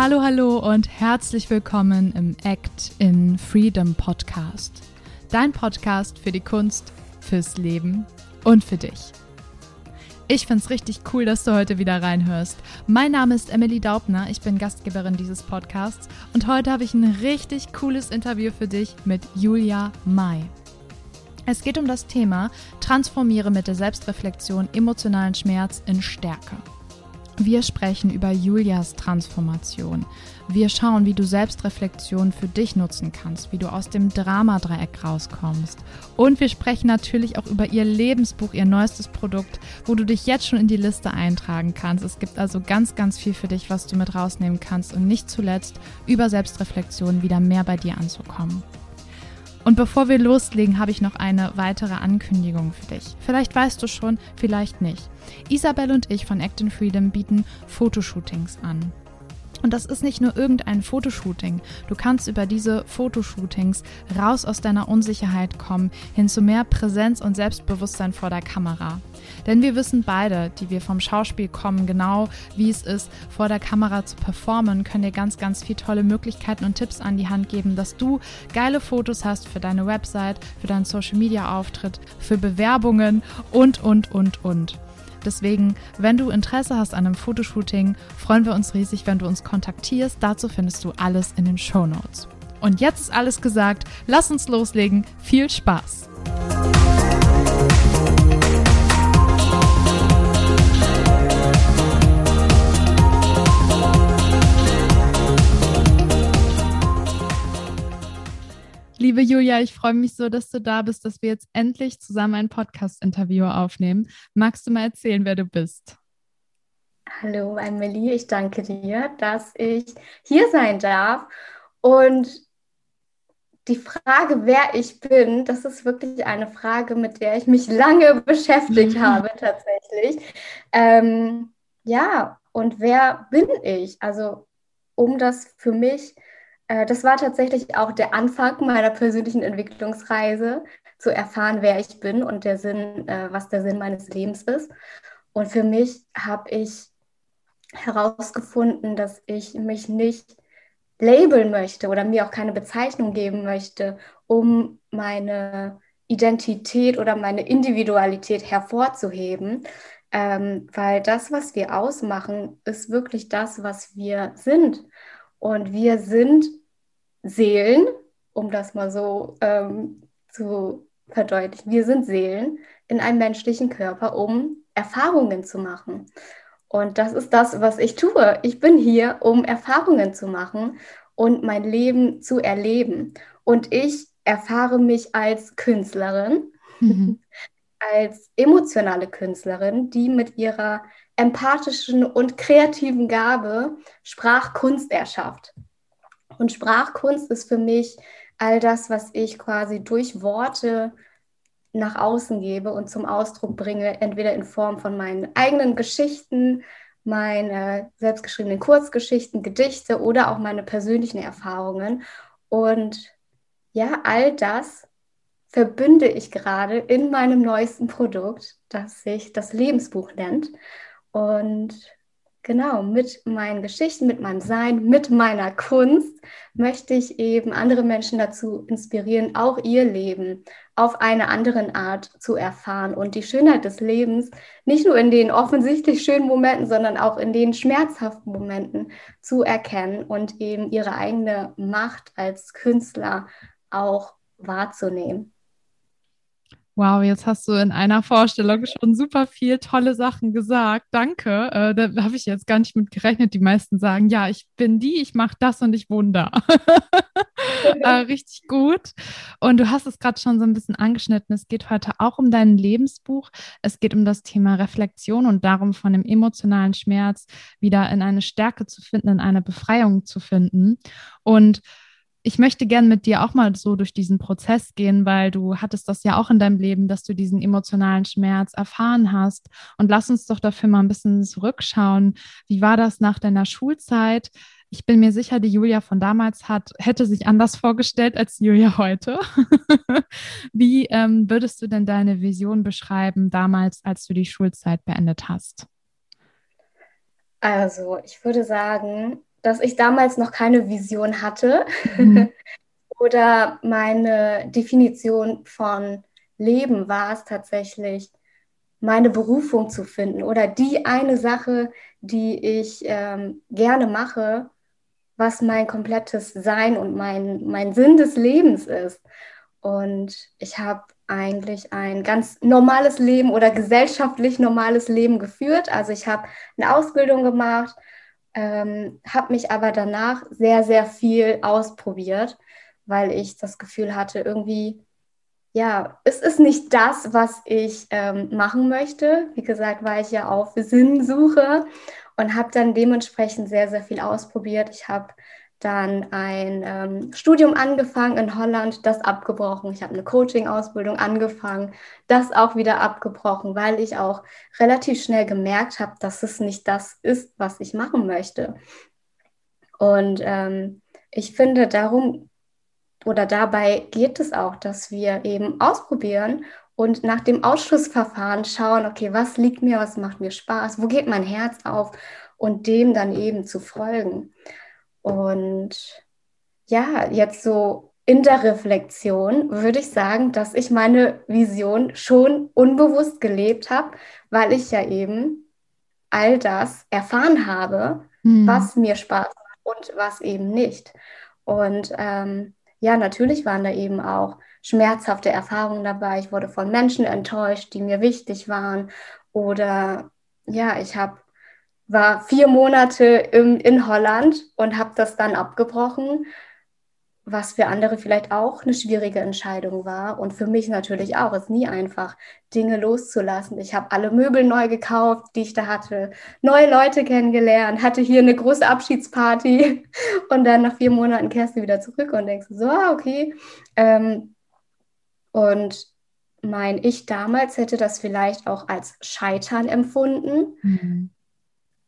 Hallo, hallo und herzlich willkommen im Act in Freedom Podcast. Dein Podcast für die Kunst, fürs Leben und für dich. Ich finde es richtig cool, dass du heute wieder reinhörst. Mein Name ist Emily Daubner, ich bin Gastgeberin dieses Podcasts und heute habe ich ein richtig cooles Interview für dich mit Julia Mai. Es geht um das Thema Transformiere mit der Selbstreflexion emotionalen Schmerz in Stärke. Wir sprechen über Julias Transformation. Wir schauen, wie du Selbstreflexion für dich nutzen kannst, wie du aus dem Dramadreieck rauskommst. Und wir sprechen natürlich auch über ihr Lebensbuch, ihr neuestes Produkt, wo du dich jetzt schon in die Liste eintragen kannst. Es gibt also ganz, ganz viel für dich, was du mit rausnehmen kannst und nicht zuletzt über Selbstreflexion wieder mehr bei dir anzukommen. Und bevor wir loslegen, habe ich noch eine weitere Ankündigung für dich. Vielleicht weißt du schon, vielleicht nicht. Isabel und ich von Act in Freedom bieten Fotoshootings an. Und das ist nicht nur irgendein Fotoshooting. Du kannst über diese Fotoshootings raus aus deiner Unsicherheit kommen, hin zu mehr Präsenz und Selbstbewusstsein vor der Kamera. Denn wir wissen beide, die wir vom Schauspiel kommen, genau wie es ist, vor der Kamera zu performen, können dir ganz, ganz viele tolle Möglichkeiten und Tipps an die Hand geben, dass du geile Fotos hast für deine Website, für deinen Social Media Auftritt, für Bewerbungen und, und, und, und. Deswegen, wenn du Interesse hast an einem Fotoshooting, freuen wir uns riesig, wenn du uns kontaktierst. Dazu findest du alles in den Show Notes. Und jetzt ist alles gesagt. Lass uns loslegen. Viel Spaß! Liebe Julia, ich freue mich so, dass du da bist, dass wir jetzt endlich zusammen ein Podcast-Interview aufnehmen. Magst du mal erzählen, wer du bist? Hallo, Amelie, ich danke dir, dass ich hier sein darf. Und die Frage, wer ich bin, das ist wirklich eine Frage, mit der ich mich lange beschäftigt habe, tatsächlich. Ähm, ja, und wer bin ich? Also, um das für mich äh, das war tatsächlich auch der Anfang meiner persönlichen Entwicklungsreise, zu erfahren, wer ich bin und der Sinn, äh, was der Sinn meines Lebens ist. Und für mich habe ich herausgefunden, dass ich mich nicht labeln möchte oder mir auch keine Bezeichnung geben möchte, um meine Identität oder meine Individualität hervorzuheben, ähm, weil das, was wir ausmachen, ist wirklich das, was wir sind. Und wir sind Seelen, um das mal so ähm, zu verdeutlichen. Wir sind Seelen in einem menschlichen Körper, um Erfahrungen zu machen. Und das ist das, was ich tue. Ich bin hier, um Erfahrungen zu machen und mein Leben zu erleben. Und ich erfahre mich als Künstlerin, mhm. als emotionale Künstlerin, die mit ihrer empathischen und kreativen Gabe Sprachkunst erschafft. Und Sprachkunst ist für mich all das, was ich quasi durch Worte nach außen gebe und zum Ausdruck bringe, entweder in Form von meinen eigenen Geschichten, meine selbstgeschriebenen Kurzgeschichten, Gedichte oder auch meine persönlichen Erfahrungen. Und ja, all das verbünde ich gerade in meinem neuesten Produkt, das sich das Lebensbuch nennt. Und genau, mit meinen Geschichten, mit meinem Sein, mit meiner Kunst möchte ich eben andere Menschen dazu inspirieren, auch ihr Leben auf eine andere Art zu erfahren und die Schönheit des Lebens nicht nur in den offensichtlich schönen Momenten, sondern auch in den schmerzhaften Momenten zu erkennen und eben ihre eigene Macht als Künstler auch wahrzunehmen. Wow, jetzt hast du in einer Vorstellung schon super viel tolle Sachen gesagt. Danke. Äh, da habe ich jetzt gar nicht mit gerechnet. Die meisten sagen, ja, ich bin die, ich mache das und ich da. äh, richtig gut. Und du hast es gerade schon so ein bisschen angeschnitten. Es geht heute auch um dein Lebensbuch. Es geht um das Thema Reflexion und darum, von dem emotionalen Schmerz wieder in eine Stärke zu finden, in eine Befreiung zu finden. Und ich möchte gern mit dir auch mal so durch diesen Prozess gehen, weil du hattest das ja auch in deinem Leben, dass du diesen emotionalen Schmerz erfahren hast. Und lass uns doch dafür mal ein bisschen zurückschauen. Wie war das nach deiner Schulzeit? Ich bin mir sicher, die Julia von damals hat, hätte sich anders vorgestellt als Julia heute. Wie ähm, würdest du denn deine Vision beschreiben damals, als du die Schulzeit beendet hast? Also, ich würde sagen, dass ich damals noch keine Vision hatte mhm. oder meine Definition von Leben war es tatsächlich, meine Berufung zu finden oder die eine Sache, die ich ähm, gerne mache, was mein komplettes Sein und mein, mein Sinn des Lebens ist. Und ich habe eigentlich ein ganz normales Leben oder gesellschaftlich normales Leben geführt. Also ich habe eine Ausbildung gemacht, ähm, habe mich aber danach sehr, sehr viel ausprobiert, weil ich das Gefühl hatte, irgendwie, ja, es ist nicht das, was ich ähm, machen möchte. Wie gesagt, war ich ja auf Sinnsuche und habe dann dementsprechend sehr, sehr viel ausprobiert. Ich habe dann ein ähm, Studium angefangen in Holland, das abgebrochen. Ich habe eine Coaching-Ausbildung angefangen, das auch wieder abgebrochen, weil ich auch relativ schnell gemerkt habe, dass es nicht das ist, was ich machen möchte. Und ähm, ich finde, darum oder dabei geht es auch, dass wir eben ausprobieren und nach dem Ausschlussverfahren schauen, okay, was liegt mir, was macht mir Spaß, wo geht mein Herz auf und dem dann eben zu folgen. Und ja, jetzt so in der Reflexion würde ich sagen, dass ich meine Vision schon unbewusst gelebt habe, weil ich ja eben all das erfahren habe, mhm. was mir Spaß macht und was eben nicht. Und ähm, ja, natürlich waren da eben auch schmerzhafte Erfahrungen dabei. Ich wurde von Menschen enttäuscht, die mir wichtig waren. Oder ja, ich habe war vier Monate im, in Holland und habe das dann abgebrochen, was für andere vielleicht auch eine schwierige Entscheidung war und für mich natürlich auch. Es ist nie einfach, Dinge loszulassen. Ich habe alle Möbel neu gekauft, die ich da hatte, neue Leute kennengelernt, hatte hier eine große Abschiedsparty und dann nach vier Monaten kehrst du wieder zurück und denkst so, ah, okay. Ähm, und mein Ich damals hätte das vielleicht auch als Scheitern empfunden. Mhm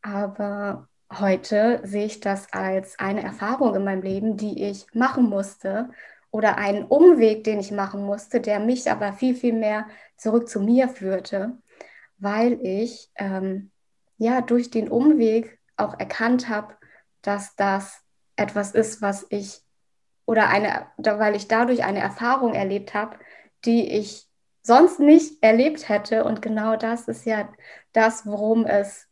aber heute sehe ich das als eine Erfahrung in meinem Leben, die ich machen musste oder einen Umweg, den ich machen musste, der mich aber viel, viel mehr zurück zu mir führte, weil ich ähm, ja durch den Umweg auch erkannt habe, dass das etwas ist, was ich oder eine, weil ich dadurch eine Erfahrung erlebt habe, die ich sonst nicht erlebt hätte. Und genau das ist ja das, worum es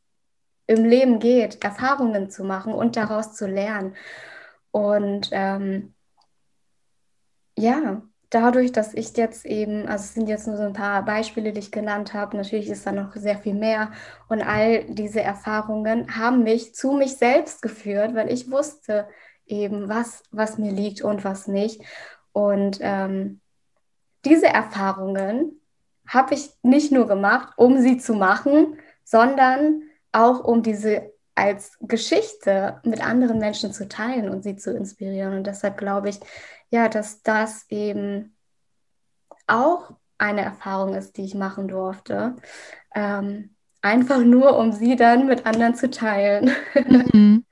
im Leben geht, Erfahrungen zu machen und daraus zu lernen. Und ähm, ja, dadurch, dass ich jetzt eben, also es sind jetzt nur so ein paar Beispiele, die ich genannt habe, natürlich ist da noch sehr viel mehr und all diese Erfahrungen haben mich zu mich selbst geführt, weil ich wusste eben, was, was mir liegt und was nicht. Und ähm, diese Erfahrungen habe ich nicht nur gemacht, um sie zu machen, sondern auch um diese als Geschichte mit anderen Menschen zu teilen und sie zu inspirieren. Und deshalb glaube ich, ja, dass das eben auch eine Erfahrung ist, die ich machen durfte. Ähm, einfach nur, um sie dann mit anderen zu teilen. Mhm.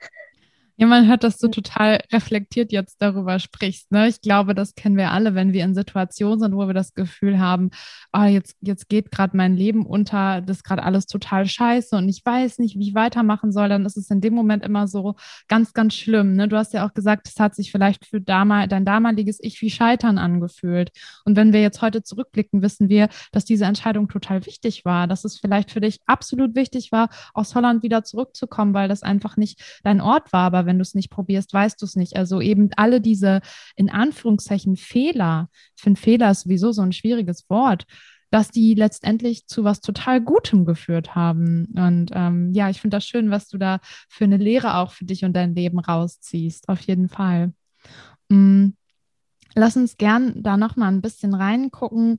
Ja, man hört, dass du total reflektiert jetzt darüber sprichst. Ne? Ich glaube, das kennen wir alle, wenn wir in Situationen sind, wo wir das Gefühl haben, oh, jetzt, jetzt geht gerade mein Leben unter, das ist gerade alles total scheiße und ich weiß nicht, wie ich weitermachen soll, dann ist es in dem Moment immer so ganz, ganz schlimm. Ne? Du hast ja auch gesagt, es hat sich vielleicht für damal, dein damaliges Ich wie Scheitern angefühlt. Und wenn wir jetzt heute zurückblicken, wissen wir, dass diese Entscheidung total wichtig war, dass es vielleicht für dich absolut wichtig war, aus Holland wieder zurückzukommen, weil das einfach nicht dein Ort war. Aber wenn du es nicht probierst, weißt du es nicht. Also eben alle diese in Anführungszeichen Fehler, ich finde Fehler ist sowieso so ein schwieriges Wort, dass die letztendlich zu was total Gutem geführt haben. Und ähm, ja, ich finde das schön, was du da für eine Lehre auch für dich und dein Leben rausziehst. Auf jeden Fall. Mhm. Lass uns gern da noch mal ein bisschen reingucken Mm,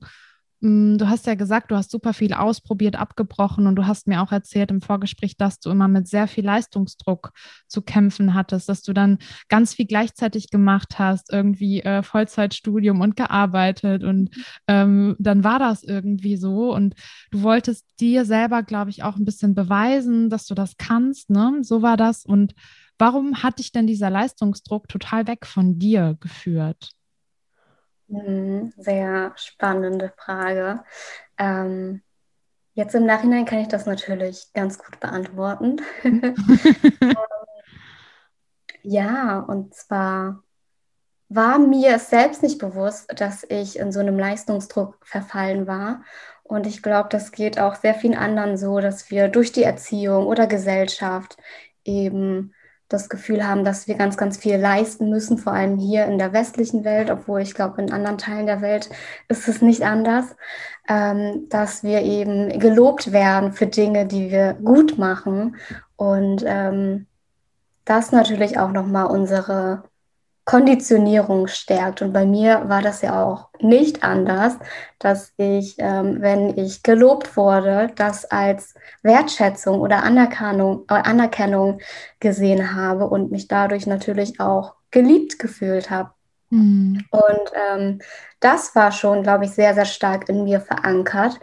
du hast ja gesagt, du hast super viel ausprobiert, abgebrochen und du hast mir auch erzählt im Vorgespräch, dass du immer mit sehr viel Leistungsdruck zu kämpfen hattest, dass du dann ganz viel gleichzeitig gemacht hast, irgendwie äh, Vollzeitstudium und gearbeitet und ähm, dann war das irgendwie so und du wolltest dir selber, glaube ich, auch ein bisschen beweisen, dass du das kannst, ne? So war das und warum hat dich denn dieser Leistungsdruck total weg von dir geführt? Mhm, sehr spannende Frage. Ähm, jetzt im Nachhinein kann ich das natürlich ganz gut beantworten. Ja, und zwar war mir es selbst nicht bewusst, dass ich in so einem Leistungsdruck verfallen war. Und ich glaube, das geht auch sehr vielen anderen so, dass wir durch die Erziehung oder Gesellschaft eben das Gefühl haben, dass wir ganz, ganz viel leisten müssen, vor allem hier in der westlichen Welt, obwohl ich glaube, in anderen Teilen der Welt ist es nicht anders, ähm, dass wir eben gelobt werden für Dinge, die wir gut machen. Und ähm, das natürlich auch nochmal unsere Konditionierung stärkt. Und bei mir war das ja auch nicht anders, dass ich, ähm, wenn ich gelobt wurde, das als Wertschätzung oder Anerkennung, äh, Anerkennung gesehen habe und mich dadurch natürlich auch geliebt gefühlt habe. Mhm. Und ähm, das war schon, glaube ich, sehr, sehr stark in mir verankert,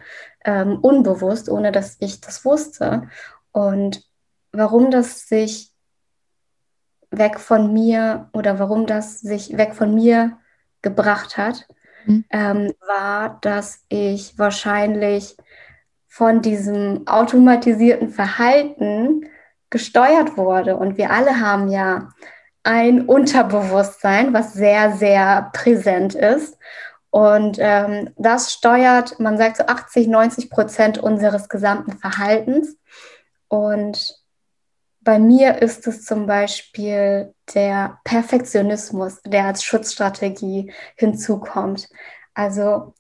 ähm, unbewusst, ohne dass ich das wusste. Und warum das sich weg von mir oder warum das sich weg von mir gebracht hat, mhm. ähm, war, dass ich wahrscheinlich von diesem automatisierten Verhalten gesteuert wurde. Und wir alle haben ja ein Unterbewusstsein, was sehr, sehr präsent ist. Und ähm, das steuert, man sagt so 80, 90 Prozent unseres gesamten Verhaltens. Und bei mir ist es zum Beispiel der Perfektionismus, der als Schutzstrategie hinzukommt. Also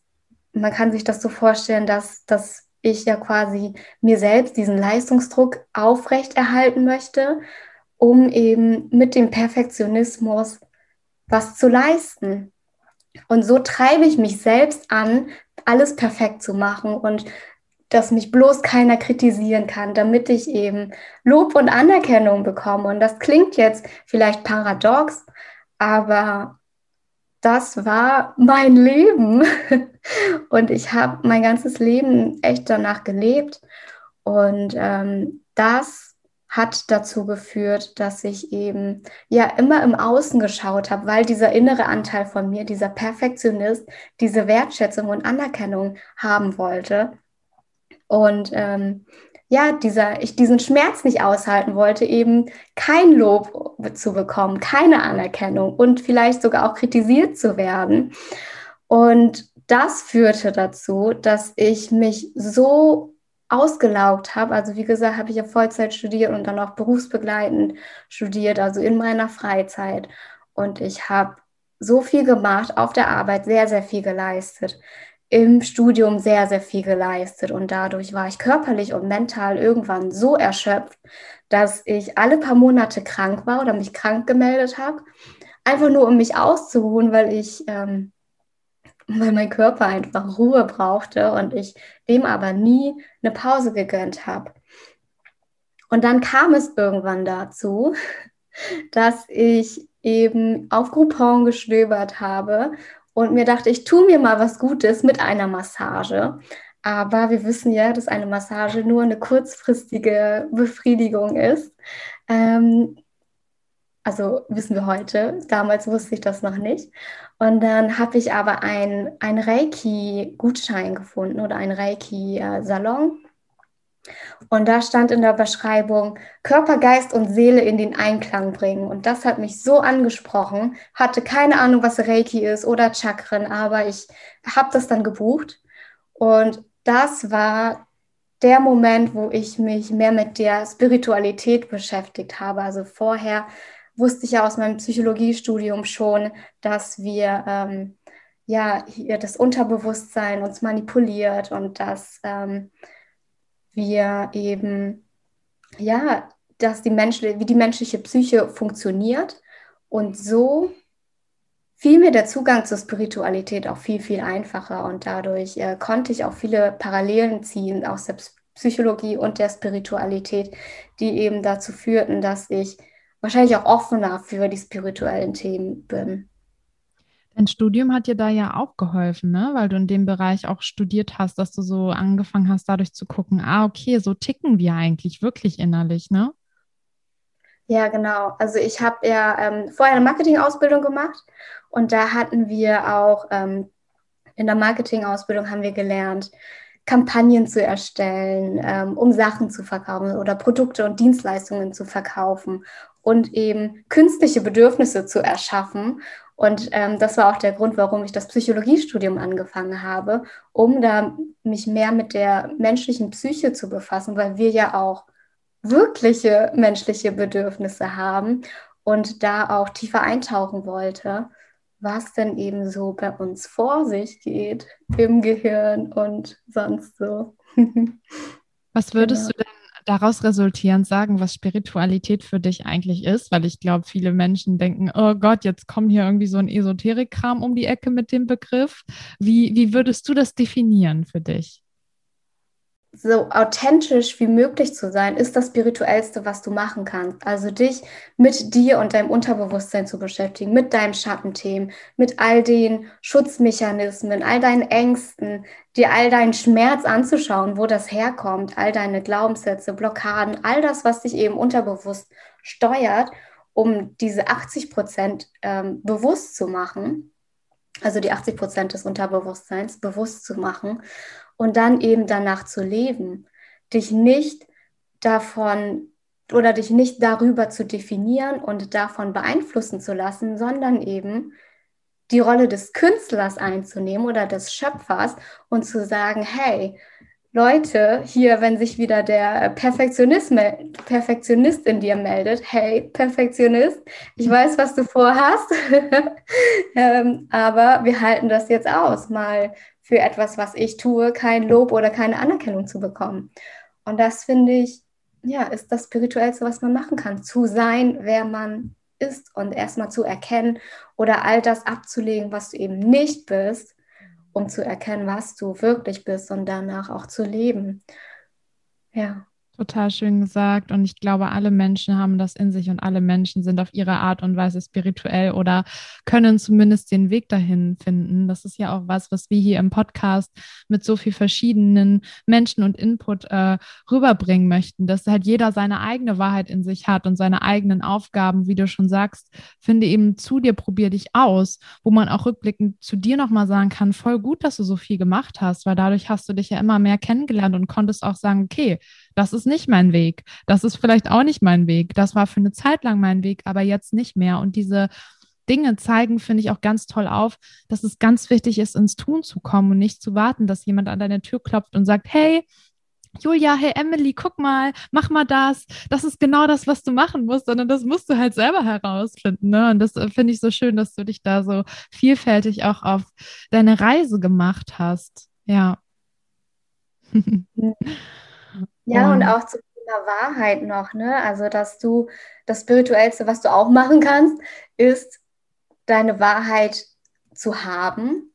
man kann sich das so vorstellen, dass, dass ich ja quasi mir selbst diesen Leistungsdruck aufrechterhalten möchte, um eben mit dem Perfektionismus was zu leisten. Und so treibe ich mich selbst an, alles perfekt zu machen und dass mich bloß keiner kritisieren kann, damit ich eben Lob und Anerkennung bekomme. Und das klingt jetzt vielleicht paradox, aber das war mein Leben. Und ich habe mein ganzes Leben echt danach gelebt. Und ähm, das hat dazu geführt, dass ich eben ja immer im Außen geschaut habe, weil dieser innere Anteil von mir, dieser Perfektionist, diese Wertschätzung und Anerkennung haben wollte. Und ähm, ja, dieser, ich diesen Schmerz nicht aushalten wollte, eben kein Lob zu bekommen, keine Anerkennung und vielleicht sogar auch kritisiert zu werden. Und das führte dazu, dass ich mich so ausgelaugt habe. Also wie gesagt, habe ich ja Vollzeit studiert und dann auch berufsbegleitend studiert, also in meiner Freizeit. Und ich habe so viel gemacht, auf der Arbeit sehr, sehr viel geleistet im Studium sehr, sehr viel geleistet und dadurch war ich körperlich und mental irgendwann so erschöpft, dass ich alle paar Monate krank war oder mich krank gemeldet habe, einfach nur um mich auszuruhen, weil ich, ähm, weil mein Körper einfach Ruhe brauchte und ich dem aber nie eine Pause gegönnt habe. Und dann kam es irgendwann dazu, dass ich eben auf Groupon gestöbert habe und mir dachte, ich tue mir mal was Gutes mit einer Massage. Aber wir wissen ja, dass eine Massage nur eine kurzfristige Befriedigung ist. Ähm, also wissen wir heute. Damals wusste ich das noch nicht. Und dann habe ich aber einen Reiki-Gutschein gefunden oder einen Reiki-Salon. Und da stand in der Beschreibung, Körper, Geist und Seele in den Einklang bringen. Und das hat mich so angesprochen. Hatte keine Ahnung, was Reiki ist oder Chakren, aber ich habe das dann gebucht. Und das war der Moment, wo ich mich mehr mit der Spiritualität beschäftigt habe. Also vorher wusste ich ja aus meinem Psychologiestudium schon, dass wir ähm, ja hier das Unterbewusstsein uns manipuliert und dass ähm, wir eben, ja, dass die Mensch, wie die menschliche Psyche funktioniert und so fiel mir der Zugang zur Spiritualität auch viel, viel einfacher und dadurch äh, konnte ich auch viele Parallelen ziehen aus der Psychologie und der Spiritualität, die eben dazu führten, dass ich wahrscheinlich auch offener für die spirituellen Themen bin. Dein Studium hat dir da ja auch geholfen, ne? weil du in dem Bereich auch studiert hast, dass du so angefangen hast, dadurch zu gucken, ah, okay, so ticken wir eigentlich wirklich innerlich, ne? Ja, genau. Also ich habe ja ähm, vorher eine Marketingausbildung gemacht und da hatten wir auch ähm, in der Marketingausbildung haben wir gelernt, Kampagnen zu erstellen, ähm, um Sachen zu verkaufen oder Produkte und Dienstleistungen zu verkaufen und eben künstliche Bedürfnisse zu erschaffen. Und ähm, das war auch der Grund, warum ich das Psychologiestudium angefangen habe, um da mich mehr mit der menschlichen Psyche zu befassen, weil wir ja auch wirkliche menschliche Bedürfnisse haben und da auch tiefer eintauchen wollte, was denn eben so bei uns vor sich geht im Gehirn und sonst so. Was würdest genau. du denn daraus resultierend sagen, was Spiritualität für dich eigentlich ist? Weil ich glaube, viele Menschen denken, oh Gott, jetzt kommt hier irgendwie so ein Esoterik-Kram um die Ecke mit dem Begriff. Wie, wie würdest du das definieren für dich? So authentisch wie möglich zu sein, ist das Spirituellste, was du machen kannst. Also dich mit dir und deinem Unterbewusstsein zu beschäftigen, mit deinem Schattenthemen, mit all den Schutzmechanismen, all deinen Ängsten, dir all deinen Schmerz anzuschauen, wo das herkommt, all deine Glaubenssätze, Blockaden, all das, was dich eben unterbewusst steuert, um diese 80 Prozent ähm, bewusst zu machen. Also die 80 Prozent des Unterbewusstseins bewusst zu machen und dann eben danach zu leben. Dich nicht davon oder dich nicht darüber zu definieren und davon beeinflussen zu lassen, sondern eben die Rolle des Künstlers einzunehmen oder des Schöpfers und zu sagen, hey, Leute, hier, wenn sich wieder der Perfektionist, Perfektionist in dir meldet, hey, Perfektionist, ich weiß, was du vorhast, ähm, aber wir halten das jetzt aus, mal für etwas, was ich tue, kein Lob oder keine Anerkennung zu bekommen. Und das finde ich, ja, ist das Spirituellste, was man machen kann. Zu sein, wer man ist und erstmal zu erkennen oder all das abzulegen, was du eben nicht bist, um zu erkennen, was du wirklich bist und danach auch zu leben. Ja. Total schön gesagt. Und ich glaube, alle Menschen haben das in sich und alle Menschen sind auf ihre Art und Weise spirituell oder können zumindest den Weg dahin finden. Das ist ja auch was, was wir hier im Podcast mit so viel verschiedenen Menschen und Input äh, rüberbringen möchten, dass halt jeder seine eigene Wahrheit in sich hat und seine eigenen Aufgaben, wie du schon sagst, finde eben zu dir, probier dich aus, wo man auch rückblickend zu dir nochmal sagen kann, voll gut, dass du so viel gemacht hast, weil dadurch hast du dich ja immer mehr kennengelernt und konntest auch sagen, okay, das ist nicht mein Weg. Das ist vielleicht auch nicht mein Weg. Das war für eine Zeit lang mein Weg, aber jetzt nicht mehr. Und diese Dinge zeigen, finde ich auch ganz toll auf, dass es ganz wichtig ist, ins Tun zu kommen und nicht zu warten, dass jemand an deine Tür klopft und sagt, hey, Julia, hey Emily, guck mal, mach mal das. Das ist genau das, was du machen musst, sondern das musst du halt selber herausfinden. Ne? Und das äh, finde ich so schön, dass du dich da so vielfältig auch auf deine Reise gemacht hast. Ja. Ja, und, und auch zum Thema Wahrheit noch, ne? Also, dass du das Spirituellste, was du auch machen kannst, ist, deine Wahrheit zu haben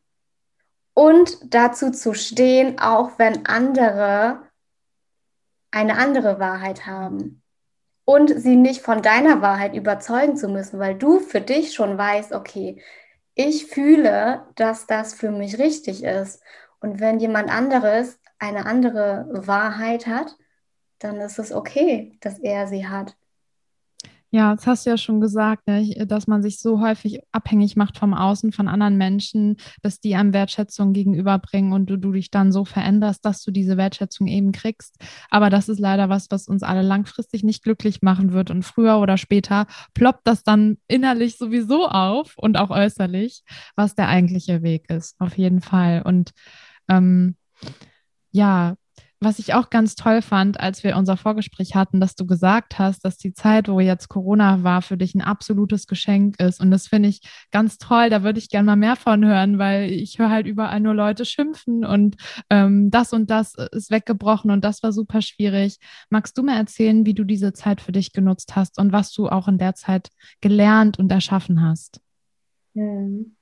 und dazu zu stehen, auch wenn andere eine andere Wahrheit haben. Und sie nicht von deiner Wahrheit überzeugen zu müssen, weil du für dich schon weißt, okay, ich fühle, dass das für mich richtig ist. Und wenn jemand anderes eine andere Wahrheit hat, dann ist es okay, dass er sie hat. Ja, das hast du ja schon gesagt, ne? dass man sich so häufig abhängig macht vom Außen, von anderen Menschen, dass die einem Wertschätzung gegenüberbringen und du, du dich dann so veränderst, dass du diese Wertschätzung eben kriegst. Aber das ist leider was, was uns alle langfristig nicht glücklich machen wird. Und früher oder später ploppt das dann innerlich sowieso auf und auch äußerlich, was der eigentliche Weg ist, auf jeden Fall. Und ähm, ja, was ich auch ganz toll fand, als wir unser Vorgespräch hatten, dass du gesagt hast, dass die Zeit, wo jetzt Corona war, für dich ein absolutes Geschenk ist. Und das finde ich ganz toll. Da würde ich gerne mal mehr von hören, weil ich höre halt überall nur Leute schimpfen und ähm, das und das ist weggebrochen und das war super schwierig. Magst du mir erzählen, wie du diese Zeit für dich genutzt hast und was du auch in der Zeit gelernt und erschaffen hast? Hm.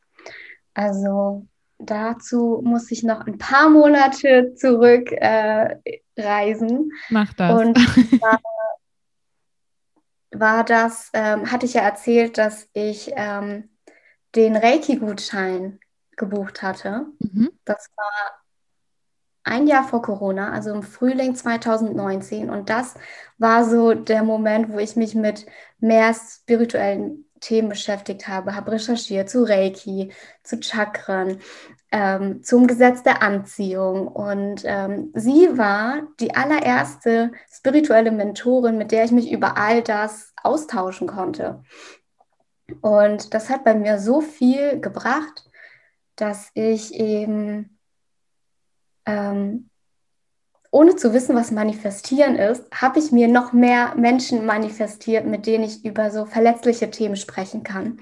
Also dazu muss ich noch ein paar Monate zurück äh. Mach das. Und war, war das, ähm, hatte ich ja erzählt, dass ich ähm, den Reiki-Gutschein gebucht hatte. Mhm. Das war ein Jahr vor Corona, also im Frühling 2019. Und das war so der Moment, wo ich mich mit mehr spirituellen Themen beschäftigt habe, habe recherchiert zu Reiki, zu Chakren, ähm, zum Gesetz der Anziehung. Und ähm, sie war die allererste spirituelle Mentorin, mit der ich mich über all das austauschen konnte. Und das hat bei mir so viel gebracht, dass ich eben ähm, ohne zu wissen, was manifestieren ist, habe ich mir noch mehr Menschen manifestiert, mit denen ich über so verletzliche Themen sprechen kann.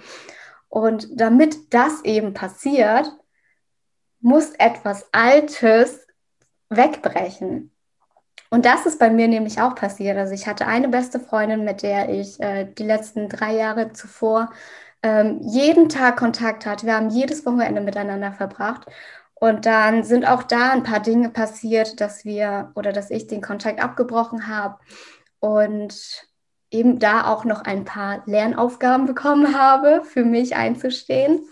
Und damit das eben passiert, muss etwas Altes wegbrechen. Und das ist bei mir nämlich auch passiert. Also ich hatte eine beste Freundin, mit der ich äh, die letzten drei Jahre zuvor ähm, jeden Tag Kontakt hatte. Wir haben jedes Wochenende miteinander verbracht. Und dann sind auch da ein paar Dinge passiert, dass wir oder dass ich den Kontakt abgebrochen habe und eben da auch noch ein paar Lernaufgaben bekommen habe, für mich einzustehen.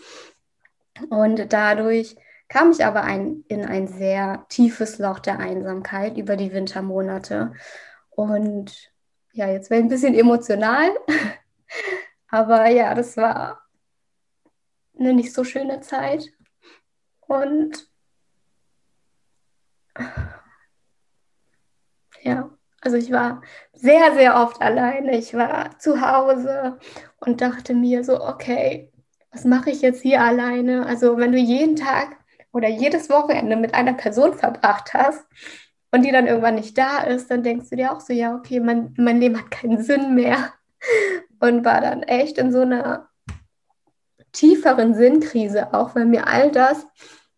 Und dadurch kam ich aber ein, in ein sehr tiefes Loch der Einsamkeit über die Wintermonate. Und ja, jetzt wäre ich ein bisschen emotional, aber ja, das war eine nicht so schöne Zeit. Und ja, also ich war sehr, sehr oft alleine. Ich war zu Hause und dachte mir so, okay, was mache ich jetzt hier alleine? Also wenn du jeden Tag oder jedes Wochenende mit einer Person verbracht hast und die dann irgendwann nicht da ist, dann denkst du dir auch so, ja, okay, mein, mein Leben hat keinen Sinn mehr. Und war dann echt in so einer tieferen Sinnkrise, auch weil mir all das,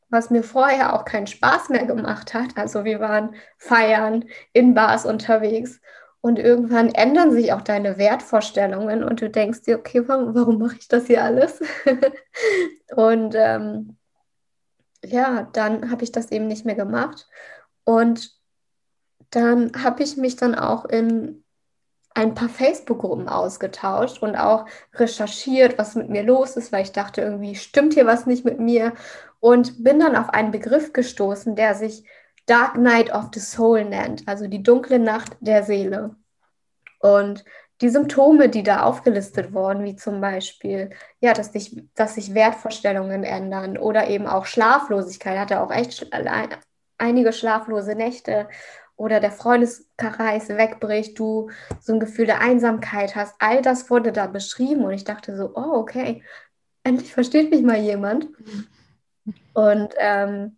was mir vorher auch keinen Spaß mehr gemacht hat, also wir waren feiern, in Bars unterwegs und irgendwann ändern sich auch deine Wertvorstellungen und du denkst dir, okay, warum, warum mache ich das hier alles? und ähm, ja, dann habe ich das eben nicht mehr gemacht und dann habe ich mich dann auch in ein paar Facebook-Gruppen ausgetauscht und auch recherchiert, was mit mir los ist, weil ich dachte, irgendwie stimmt hier was nicht mit mir. Und bin dann auf einen Begriff gestoßen, der sich Dark Night of the Soul nennt, also die dunkle Nacht der Seele. Und die Symptome, die da aufgelistet wurden, wie zum Beispiel, ja, dass sich, dass sich Wertvorstellungen ändern oder eben auch Schlaflosigkeit, hatte auch echt einige schlaflose Nächte oder der Freundeskreis wegbricht, du so ein Gefühl der Einsamkeit hast. All das wurde da beschrieben und ich dachte so, oh, okay, endlich versteht mich mal jemand. Und ähm,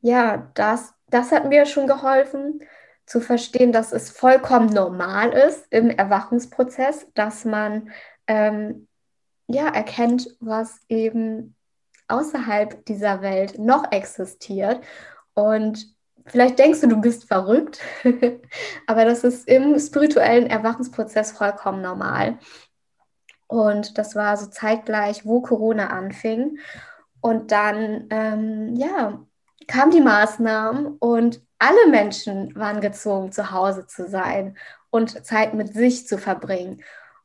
ja, das, das hat mir schon geholfen zu verstehen, dass es vollkommen normal ist im Erwachungsprozess, dass man ähm, ja erkennt, was eben außerhalb dieser Welt noch existiert und vielleicht denkst du, du bist verrückt, aber das ist im spirituellen Erwachungsprozess vollkommen normal. Und das war so zeitgleich, wo Corona anfing. Und dann, ähm, ja, kamen die Maßnahmen und alle Menschen waren gezwungen, zu Hause zu sein und Zeit mit sich zu verbringen.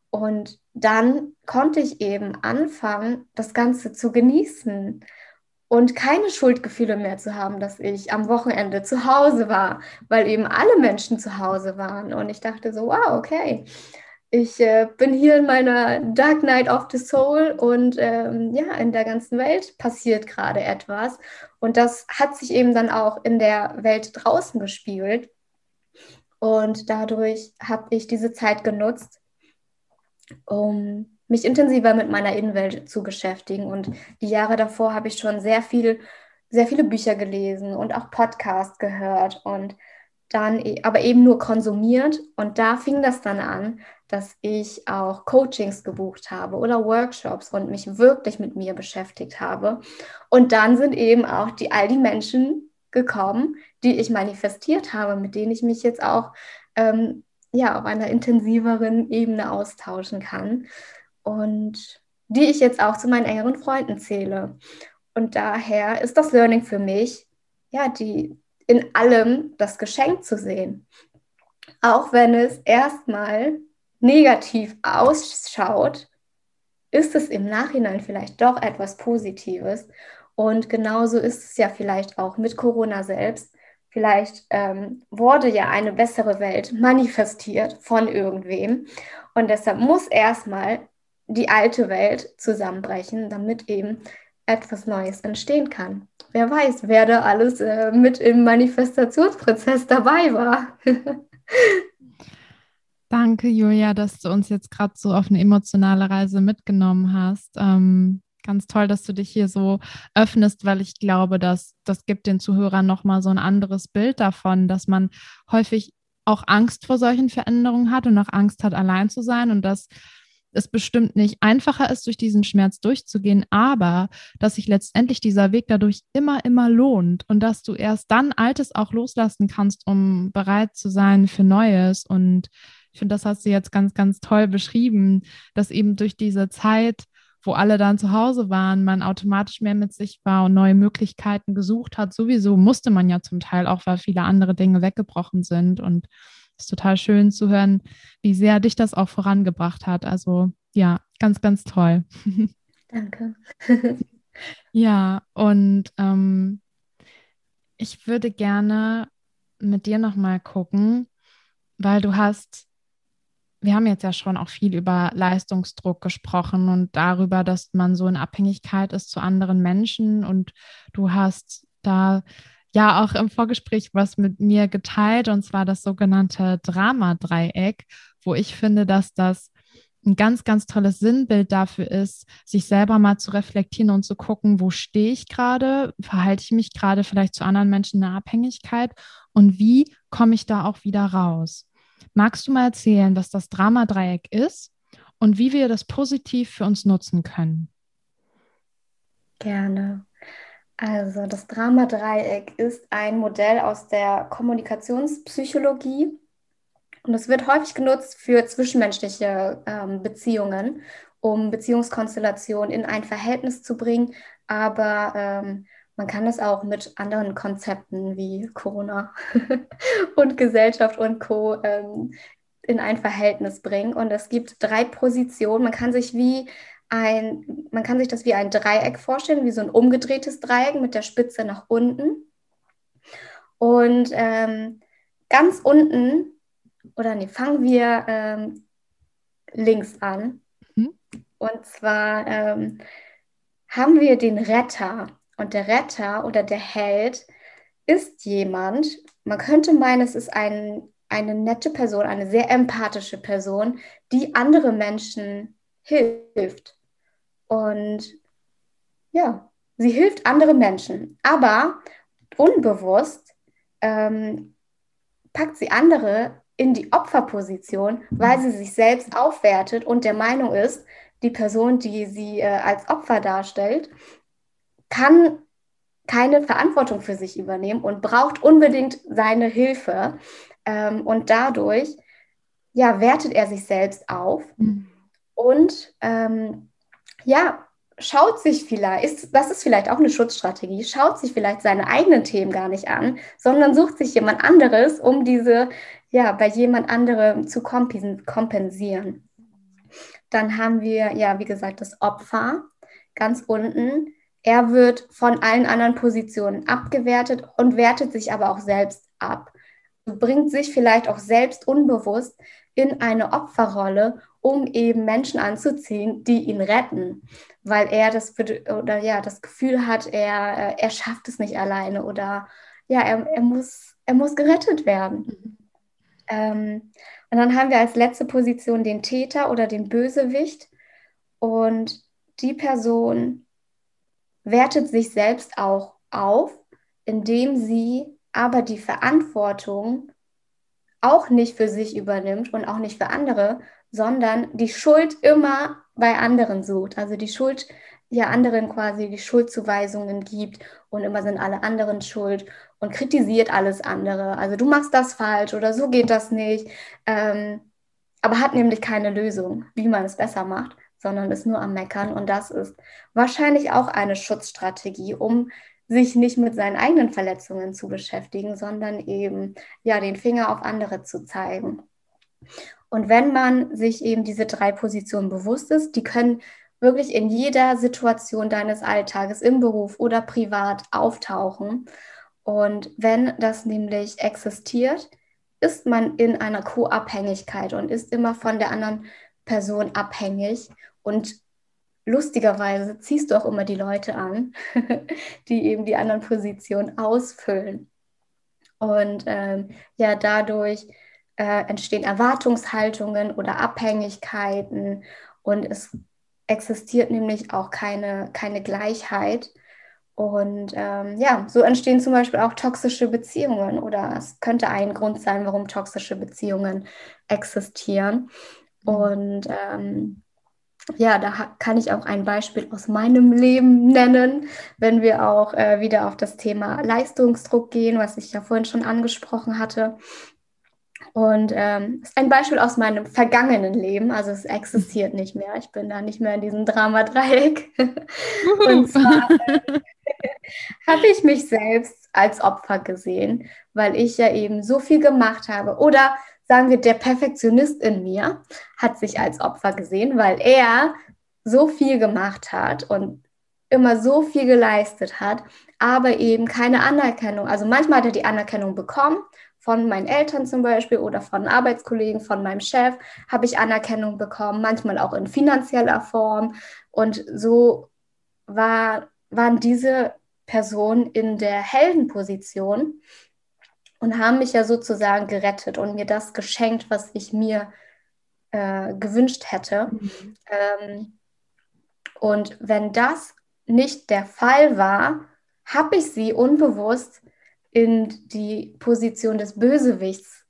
Und dann konnte ich eben anfangen, das Ganze zu genießen und keine Schuldgefühle mehr zu haben, dass ich am Wochenende zu Hause war, weil eben alle Menschen zu Hause waren. Und ich dachte so, wow, okay, ich äh, bin hier in meiner Dark Night of the Soul und ähm, ja, in der ganzen Welt passiert gerade etwas. Und das hat sich eben dann auch in der Welt draußen gespiegelt. Und dadurch habe ich diese Zeit genutzt, um mich intensiver mit meiner Innenwelt zu beschäftigen. Und die Jahre davor habe ich schon sehr viel, sehr viele Bücher gelesen und auch Podcasts gehört und dann e, aber eben nur konsumiert. Und da fing das dann an, dass ich auch Coachings gebucht habe oder Workshops und mich wirklich mit mir beschäftigt habe. Und dann sind eben auch die, all die Menschen gekommen, die ich manifestiert habe, mit denen ich mich jetzt auch ähm, ja, auf einer intensiveren Ebene austauschen kann und die ich jetzt auch zu meinen engeren Freunden zähle. Und daher ist das Learning für mich, ja, die in allem das Geschenk zu sehen. Auch wenn es erstmal negativ ausschaut, ist es im Nachhinein vielleicht doch etwas Positives. Und genauso ist es ja vielleicht auch mit Corona selbst. Vielleicht ähm, wurde ja eine bessere Welt manifestiert von irgendwem. Und deshalb muss erstmal die alte Welt zusammenbrechen, damit eben etwas Neues entstehen kann. Wer weiß, wer da alles äh, mit im Manifestationsprozess dabei war. Danke, Julia, dass du uns jetzt gerade so auf eine emotionale Reise mitgenommen hast. Ähm, ganz toll, dass du dich hier so öffnest, weil ich glaube, dass das gibt den Zuhörern nochmal so ein anderes Bild davon, dass man häufig auch Angst vor solchen Veränderungen hat und auch Angst hat, allein zu sein und dass es bestimmt nicht einfacher ist, durch diesen Schmerz durchzugehen, aber dass sich letztendlich dieser Weg dadurch immer, immer lohnt und dass du erst dann Altes auch loslassen kannst, um bereit zu sein für Neues. Und ich finde, das hast du jetzt ganz, ganz toll beschrieben, dass eben durch diese Zeit, wo alle dann zu Hause waren, man automatisch mehr mit sich war und neue Möglichkeiten gesucht hat. Sowieso musste man ja zum Teil auch, weil viele andere Dinge weggebrochen sind und ist total schön zu hören, wie sehr dich das auch vorangebracht hat. Also ja, ganz, ganz toll. Danke. ja, und ähm, ich würde gerne mit dir nochmal gucken, weil du hast, wir haben jetzt ja schon auch viel über Leistungsdruck gesprochen und darüber, dass man so in Abhängigkeit ist zu anderen Menschen und du hast da ja auch im Vorgespräch was mit mir geteilt, und zwar das sogenannte Drama-Dreieck, wo ich finde, dass das ein ganz, ganz tolles Sinnbild dafür ist, sich selber mal zu reflektieren und zu gucken, wo stehe ich gerade, verhalte ich mich gerade vielleicht zu anderen Menschen in der Abhängigkeit und wie komme ich da auch wieder raus. Magst du mal erzählen, was das Drama-Dreieck ist und wie wir das positiv für uns nutzen können? Gerne. Also das Drama-Dreieck ist ein Modell aus der Kommunikationspsychologie und es wird häufig genutzt für zwischenmenschliche ähm, Beziehungen, um Beziehungskonstellationen in ein Verhältnis zu bringen. Aber ähm, man kann es auch mit anderen Konzepten wie Corona und Gesellschaft und Co. Ähm, in ein Verhältnis bringen. Und es gibt drei Positionen. Man kann sich wie ein, man kann sich das wie ein Dreieck vorstellen, wie so ein umgedrehtes Dreieck mit der Spitze nach unten. Und ähm, ganz unten, oder nee, fangen wir ähm, links an. Mhm. Und zwar ähm, haben wir den Retter. Und der Retter oder der Held ist jemand, man könnte meinen, es ist ein, eine nette Person, eine sehr empathische Person, die andere Menschen hilft. Und ja, sie hilft anderen Menschen, aber unbewusst ähm, packt sie andere in die Opferposition, weil sie sich selbst aufwertet und der Meinung ist, die Person, die sie äh, als Opfer darstellt, kann keine Verantwortung für sich übernehmen und braucht unbedingt seine Hilfe. Ähm, und dadurch ja, wertet er sich selbst auf mhm. Und ähm, ja, schaut sich vielleicht, ist, das ist vielleicht auch eine Schutzstrategie, schaut sich vielleicht seine eigenen Themen gar nicht an, sondern sucht sich jemand anderes, um diese, ja, bei jemand anderem zu kompensieren. Dann haben wir, ja, wie gesagt, das Opfer ganz unten. Er wird von allen anderen Positionen abgewertet und wertet sich aber auch selbst ab. Bringt sich vielleicht auch selbst unbewusst in eine Opferrolle um eben Menschen anzuziehen, die ihn retten, weil er das oder ja das Gefühl hat, er, äh, er schafft es nicht alleine oder ja, er, er, muss, er muss gerettet werden. Mhm. Ähm, und dann haben wir als letzte Position den Täter oder den Bösewicht. Und die Person wertet sich selbst auch auf, indem sie aber die Verantwortung auch nicht für sich übernimmt und auch nicht für andere, sondern die Schuld immer bei anderen sucht. Also die Schuld, ja anderen quasi die Schuldzuweisungen gibt und immer sind alle anderen schuld und kritisiert alles andere. Also du machst das falsch oder so geht das nicht. Ähm, aber hat nämlich keine Lösung, wie man es besser macht, sondern ist nur am Meckern. Und das ist wahrscheinlich auch eine Schutzstrategie, um sich nicht mit seinen eigenen Verletzungen zu beschäftigen, sondern eben ja den Finger auf andere zu zeigen. Und wenn man sich eben diese drei Positionen bewusst ist, die können wirklich in jeder Situation deines Alltages, im Beruf oder privat auftauchen. Und wenn das nämlich existiert, ist man in einer Co-Abhängigkeit und ist immer von der anderen Person abhängig und lustigerweise ziehst du auch immer die Leute an, die eben die anderen Positionen ausfüllen. Und ähm, ja, dadurch äh, entstehen Erwartungshaltungen oder Abhängigkeiten und es existiert nämlich auch keine, keine Gleichheit. Und ähm, ja, so entstehen zum Beispiel auch toxische Beziehungen oder es könnte ein Grund sein, warum toxische Beziehungen existieren. Mhm. Und ähm, ja, da kann ich auch ein Beispiel aus meinem Leben nennen, wenn wir auch äh, wieder auf das Thema Leistungsdruck gehen, was ich ja vorhin schon angesprochen hatte. Und ähm, ist ein Beispiel aus meinem vergangenen Leben, also es existiert nicht mehr. Ich bin da nicht mehr in diesem Dramadreieck. Und zwar äh, habe ich mich selbst als Opfer gesehen, weil ich ja eben so viel gemacht habe. Oder sagen wir, der Perfektionist in mir hat sich als Opfer gesehen, weil er so viel gemacht hat und immer so viel geleistet hat, aber eben keine Anerkennung. Also manchmal hat er die Anerkennung bekommen, von meinen Eltern zum Beispiel oder von Arbeitskollegen, von meinem Chef habe ich Anerkennung bekommen, manchmal auch in finanzieller Form. Und so war, waren diese Personen in der Heldenposition und haben mich ja sozusagen gerettet und mir das geschenkt, was ich mir äh, gewünscht hätte. Mhm. Ähm, und wenn das nicht der Fall war, habe ich sie unbewusst in die Position des Bösewichts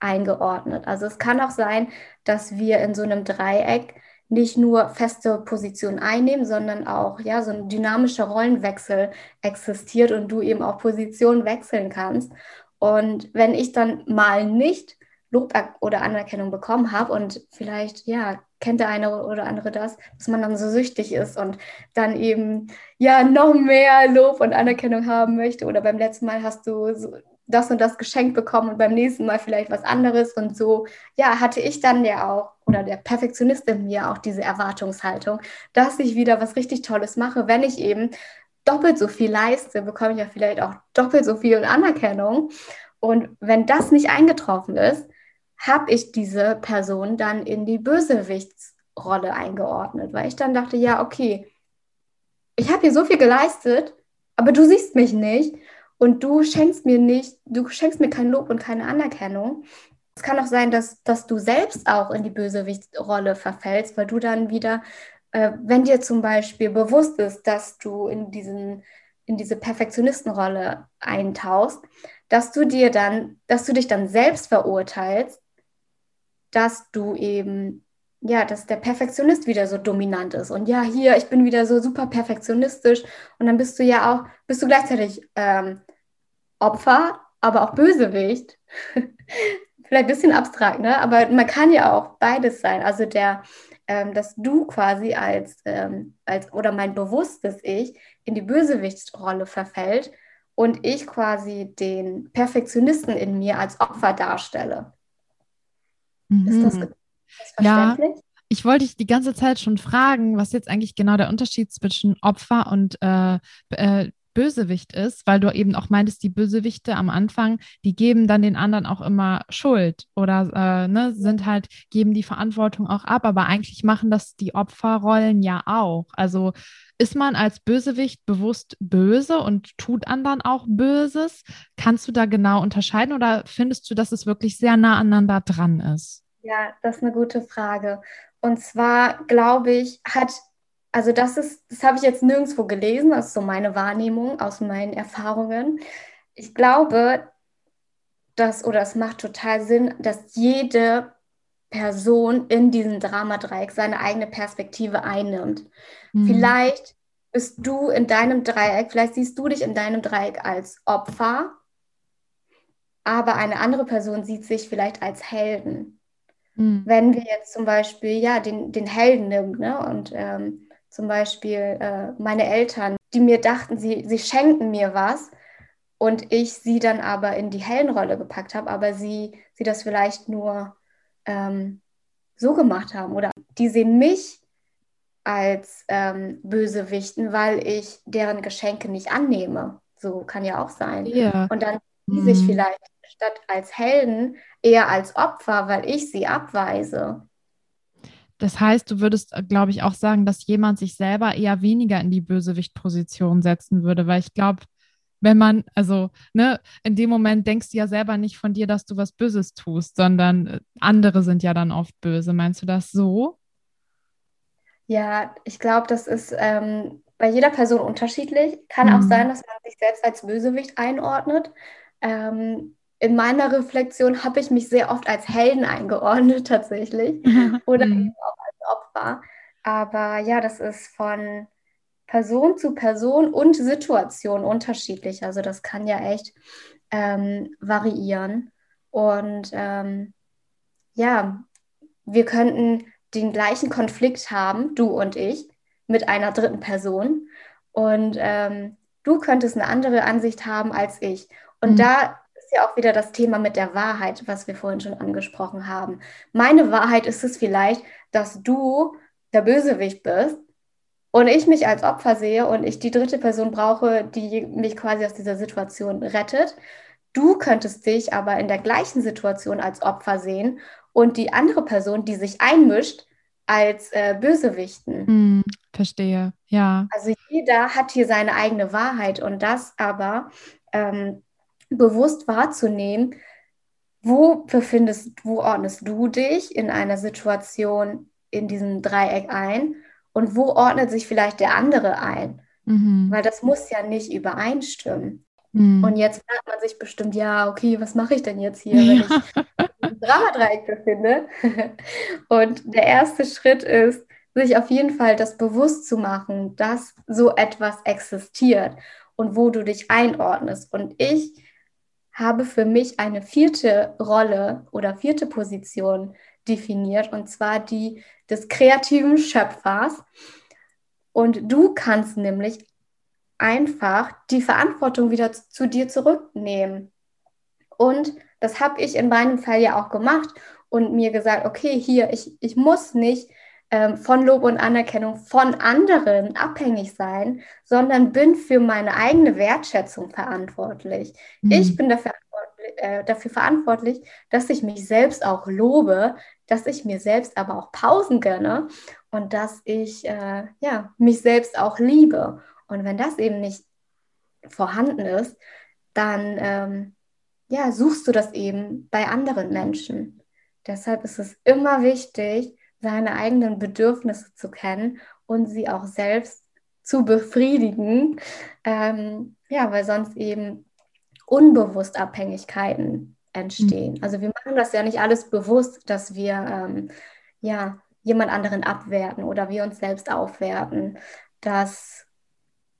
eingeordnet. Also es kann auch sein, dass wir in so einem Dreieck nicht nur feste Positionen einnehmen, sondern auch ja so ein dynamischer Rollenwechsel existiert und du eben auch Positionen wechseln kannst. Und wenn ich dann mal nicht Lob oder Anerkennung bekommen habe und vielleicht, ja, kennt der eine oder andere das, dass man dann so süchtig ist und dann eben, ja, noch mehr Lob und Anerkennung haben möchte oder beim letzten Mal hast du so das und das geschenkt bekommen und beim nächsten Mal vielleicht was anderes und so, ja, hatte ich dann ja auch oder der Perfektionist in mir auch diese Erwartungshaltung, dass ich wieder was richtig Tolles mache, wenn ich eben doppelt so viel leiste, bekomme ich ja vielleicht auch doppelt so viel Anerkennung. Und wenn das nicht eingetroffen ist, habe ich diese Person dann in die Bösewichtsrolle eingeordnet, weil ich dann dachte, ja, okay, ich habe hier so viel geleistet, aber du siehst mich nicht und du schenkst mir nicht, du schenkst mir kein Lob und keine Anerkennung. Es kann auch sein, dass, dass du selbst auch in die Bösewichtsrolle verfällst, weil du dann wieder äh, wenn dir zum Beispiel bewusst ist, dass du in, diesen, in diese Perfektionistenrolle eintauchst, dass du dir dann, dass du dich dann selbst verurteilst, dass du eben, ja, dass der Perfektionist wieder so dominant ist. Und ja, hier, ich bin wieder so super perfektionistisch. Und dann bist du ja auch, bist du gleichzeitig ähm, Opfer, aber auch Bösewicht. Vielleicht ein bisschen abstrakt, ne? Aber man kann ja auch beides sein. Also der, ähm, dass du quasi als, ähm, als oder mein bewusstes Ich in die Bösewichtsrolle verfällt und ich quasi den Perfektionisten in mir als Opfer darstelle. Mhm. Ist das, ist das verständlich? Ja. Ich wollte dich die ganze Zeit schon fragen, was jetzt eigentlich genau der Unterschied zwischen Opfer und äh, äh, Bösewicht ist, weil du eben auch meintest, die Bösewichte am Anfang, die geben dann den anderen auch immer Schuld oder äh, ne, sind halt, geben die Verantwortung auch ab, aber eigentlich machen das die Opferrollen ja auch. Also ist man als Bösewicht bewusst böse und tut anderen auch Böses? Kannst du da genau unterscheiden oder findest du, dass es wirklich sehr nah aneinander dran ist? Ja, das ist eine gute Frage. Und zwar glaube ich, hat also das ist, das habe ich jetzt nirgendwo gelesen, das ist so meine Wahrnehmung aus meinen Erfahrungen. Ich glaube, dass, oder es macht total Sinn, dass jede Person in diesem Dramadreieck seine eigene Perspektive einnimmt. Mhm. Vielleicht bist du in deinem Dreieck, vielleicht siehst du dich in deinem Dreieck als Opfer, aber eine andere Person sieht sich vielleicht als Helden. Mhm. Wenn wir jetzt zum Beispiel ja den, den Helden nehmen ne, und ähm, zum Beispiel äh, meine Eltern, die mir dachten, sie, sie schenken mir was und ich sie dann aber in die Heldenrolle gepackt habe, aber sie, sie das vielleicht nur ähm, so gemacht haben oder die sehen mich als ähm, Bösewichten, weil ich deren Geschenke nicht annehme. So kann ja auch sein. Yeah. Und dann mhm. sich vielleicht statt als Helden eher als Opfer, weil ich sie abweise. Das heißt, du würdest, äh, glaube ich, auch sagen, dass jemand sich selber eher weniger in die Bösewichtposition setzen würde, weil ich glaube, wenn man, also, ne, in dem Moment denkst du ja selber nicht von dir, dass du was Böses tust, sondern äh, andere sind ja dann oft böse. Meinst du das so? Ja, ich glaube, das ist ähm, bei jeder Person unterschiedlich. Kann mhm. auch sein, dass man sich selbst als Bösewicht einordnet. Ähm, in meiner Reflexion habe ich mich sehr oft als Helden eingeordnet, tatsächlich. Oder mhm. auch als Opfer. Aber ja, das ist von Person zu Person und Situation unterschiedlich. Also das kann ja echt ähm, variieren. Und ähm, ja, wir könnten den gleichen Konflikt haben, du und ich, mit einer dritten Person. Und ähm, du könntest eine andere Ansicht haben als ich. Und mhm. da ist ja auch wieder das Thema mit der Wahrheit, was wir vorhin schon angesprochen haben. Meine Wahrheit ist es vielleicht, dass du der Bösewicht bist und ich mich als Opfer sehe und ich die dritte Person brauche, die mich quasi aus dieser Situation rettet. Du könntest dich aber in der gleichen Situation als Opfer sehen und die andere Person, die sich einmischt, als äh, Bösewichten. Hm, verstehe, ja. Also jeder hat hier seine eigene Wahrheit und das aber ähm, bewusst wahrzunehmen, wo befindest, wo ordnest du dich in einer Situation in diesem Dreieck ein und wo ordnet sich vielleicht der andere ein? Mhm. Weil das muss ja nicht übereinstimmen. Mhm. Und jetzt fragt man sich bestimmt, ja, okay, was mache ich denn jetzt hier, wenn ich ein Dramadreieck befinde? und der erste Schritt ist, sich auf jeden Fall das bewusst zu machen, dass so etwas existiert und wo du dich einordnest. Und ich habe für mich eine vierte Rolle oder vierte Position definiert, und zwar die des kreativen Schöpfers. Und du kannst nämlich einfach die Verantwortung wieder zu dir zurücknehmen. Und das habe ich in meinem Fall ja auch gemacht und mir gesagt, okay, hier, ich, ich muss nicht von Lob und Anerkennung von anderen abhängig sein, sondern bin für meine eigene Wertschätzung verantwortlich. Mhm. Ich bin dafür, äh, dafür verantwortlich, dass ich mich selbst auch lobe, dass ich mir selbst aber auch Pausen gönne und dass ich äh, ja, mich selbst auch liebe. Und wenn das eben nicht vorhanden ist, dann ähm, ja, suchst du das eben bei anderen Menschen. Deshalb ist es immer wichtig, seine eigenen Bedürfnisse zu kennen und sie auch selbst zu befriedigen. Ähm, ja, weil sonst eben unbewusst Abhängigkeiten entstehen. Mhm. Also wir machen das ja nicht alles bewusst, dass wir ähm, ja jemand anderen abwerten oder wir uns selbst aufwerten. Das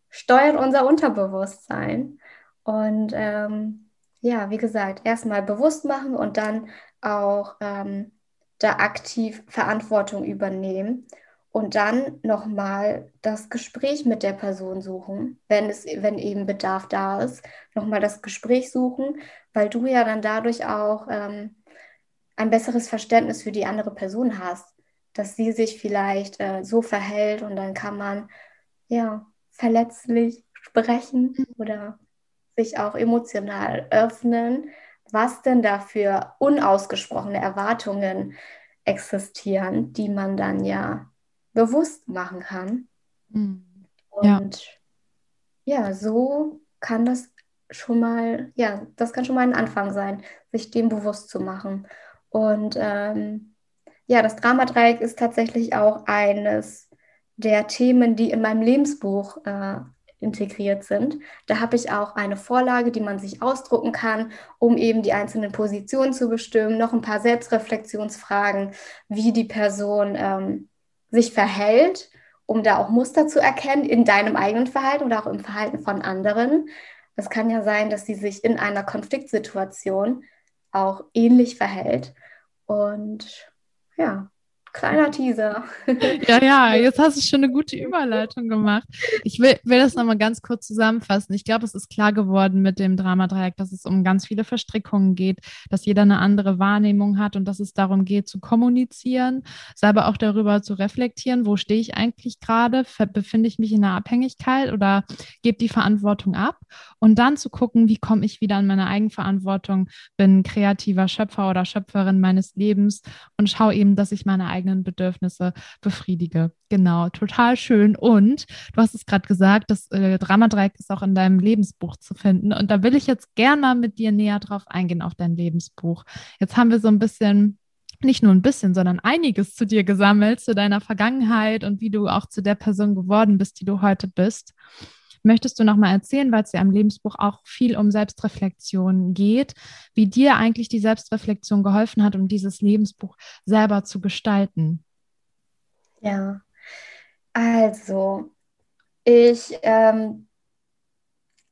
steuert unser Unterbewusstsein. Und ähm, ja, wie gesagt, erstmal bewusst machen und dann auch ähm, da aktiv Verantwortung übernehmen und dann nochmal das Gespräch mit der Person suchen, wenn es, wenn eben Bedarf da ist, nochmal das Gespräch suchen, weil du ja dann dadurch auch ähm, ein besseres Verständnis für die andere Person hast, dass sie sich vielleicht äh, so verhält und dann kann man ja verletzlich sprechen oder sich auch emotional öffnen, was denn da für unausgesprochene Erwartungen existieren, die man dann ja bewusst machen kann. Mhm. Und ja. ja, so kann das schon mal, ja, das kann schon mal ein Anfang sein, sich dem bewusst zu machen. Und ähm, ja, das Dramadreieck ist tatsächlich auch eines der Themen, die in meinem Lebensbuch äh, integriert sind. Da habe ich auch eine Vorlage, die man sich ausdrucken kann, um eben die einzelnen Positionen zu bestimmen, noch ein paar Selbstreflexionsfragen, wie die Person ähm, sich verhält, um da auch Muster zu erkennen in deinem eigenen Verhalten oder auch im Verhalten von anderen. Es kann ja sein, dass sie sich in einer Konfliktsituation auch ähnlich verhält. Und ja, Kleiner Teaser. Ja, ja, jetzt hast du schon eine gute Überleitung gemacht. Ich will, will das nochmal ganz kurz zusammenfassen. Ich glaube, es ist klar geworden mit dem Dramadreieck, dass es um ganz viele Verstrickungen geht, dass jeder eine andere Wahrnehmung hat und dass es darum geht, zu kommunizieren, aber auch darüber zu reflektieren, wo stehe ich eigentlich gerade? Befinde ich mich in einer Abhängigkeit oder gebe die Verantwortung ab? Und dann zu gucken, wie komme ich wieder an meine Eigenverantwortung, bin kreativer Schöpfer oder Schöpferin meines Lebens und schaue eben, dass ich meine eigene eigenen Bedürfnisse befriedige. Genau, total schön. Und du hast es gerade gesagt, das äh, Dramadreieck ist auch in deinem Lebensbuch zu finden. Und da will ich jetzt gerne mal mit dir näher drauf eingehen, auf dein Lebensbuch. Jetzt haben wir so ein bisschen nicht nur ein bisschen, sondern einiges zu dir gesammelt, zu deiner Vergangenheit und wie du auch zu der Person geworden bist, die du heute bist. Möchtest du noch mal erzählen, weil es ja im Lebensbuch auch viel um Selbstreflexion geht, wie dir eigentlich die Selbstreflexion geholfen hat, um dieses Lebensbuch selber zu gestalten? Ja, also ich ähm,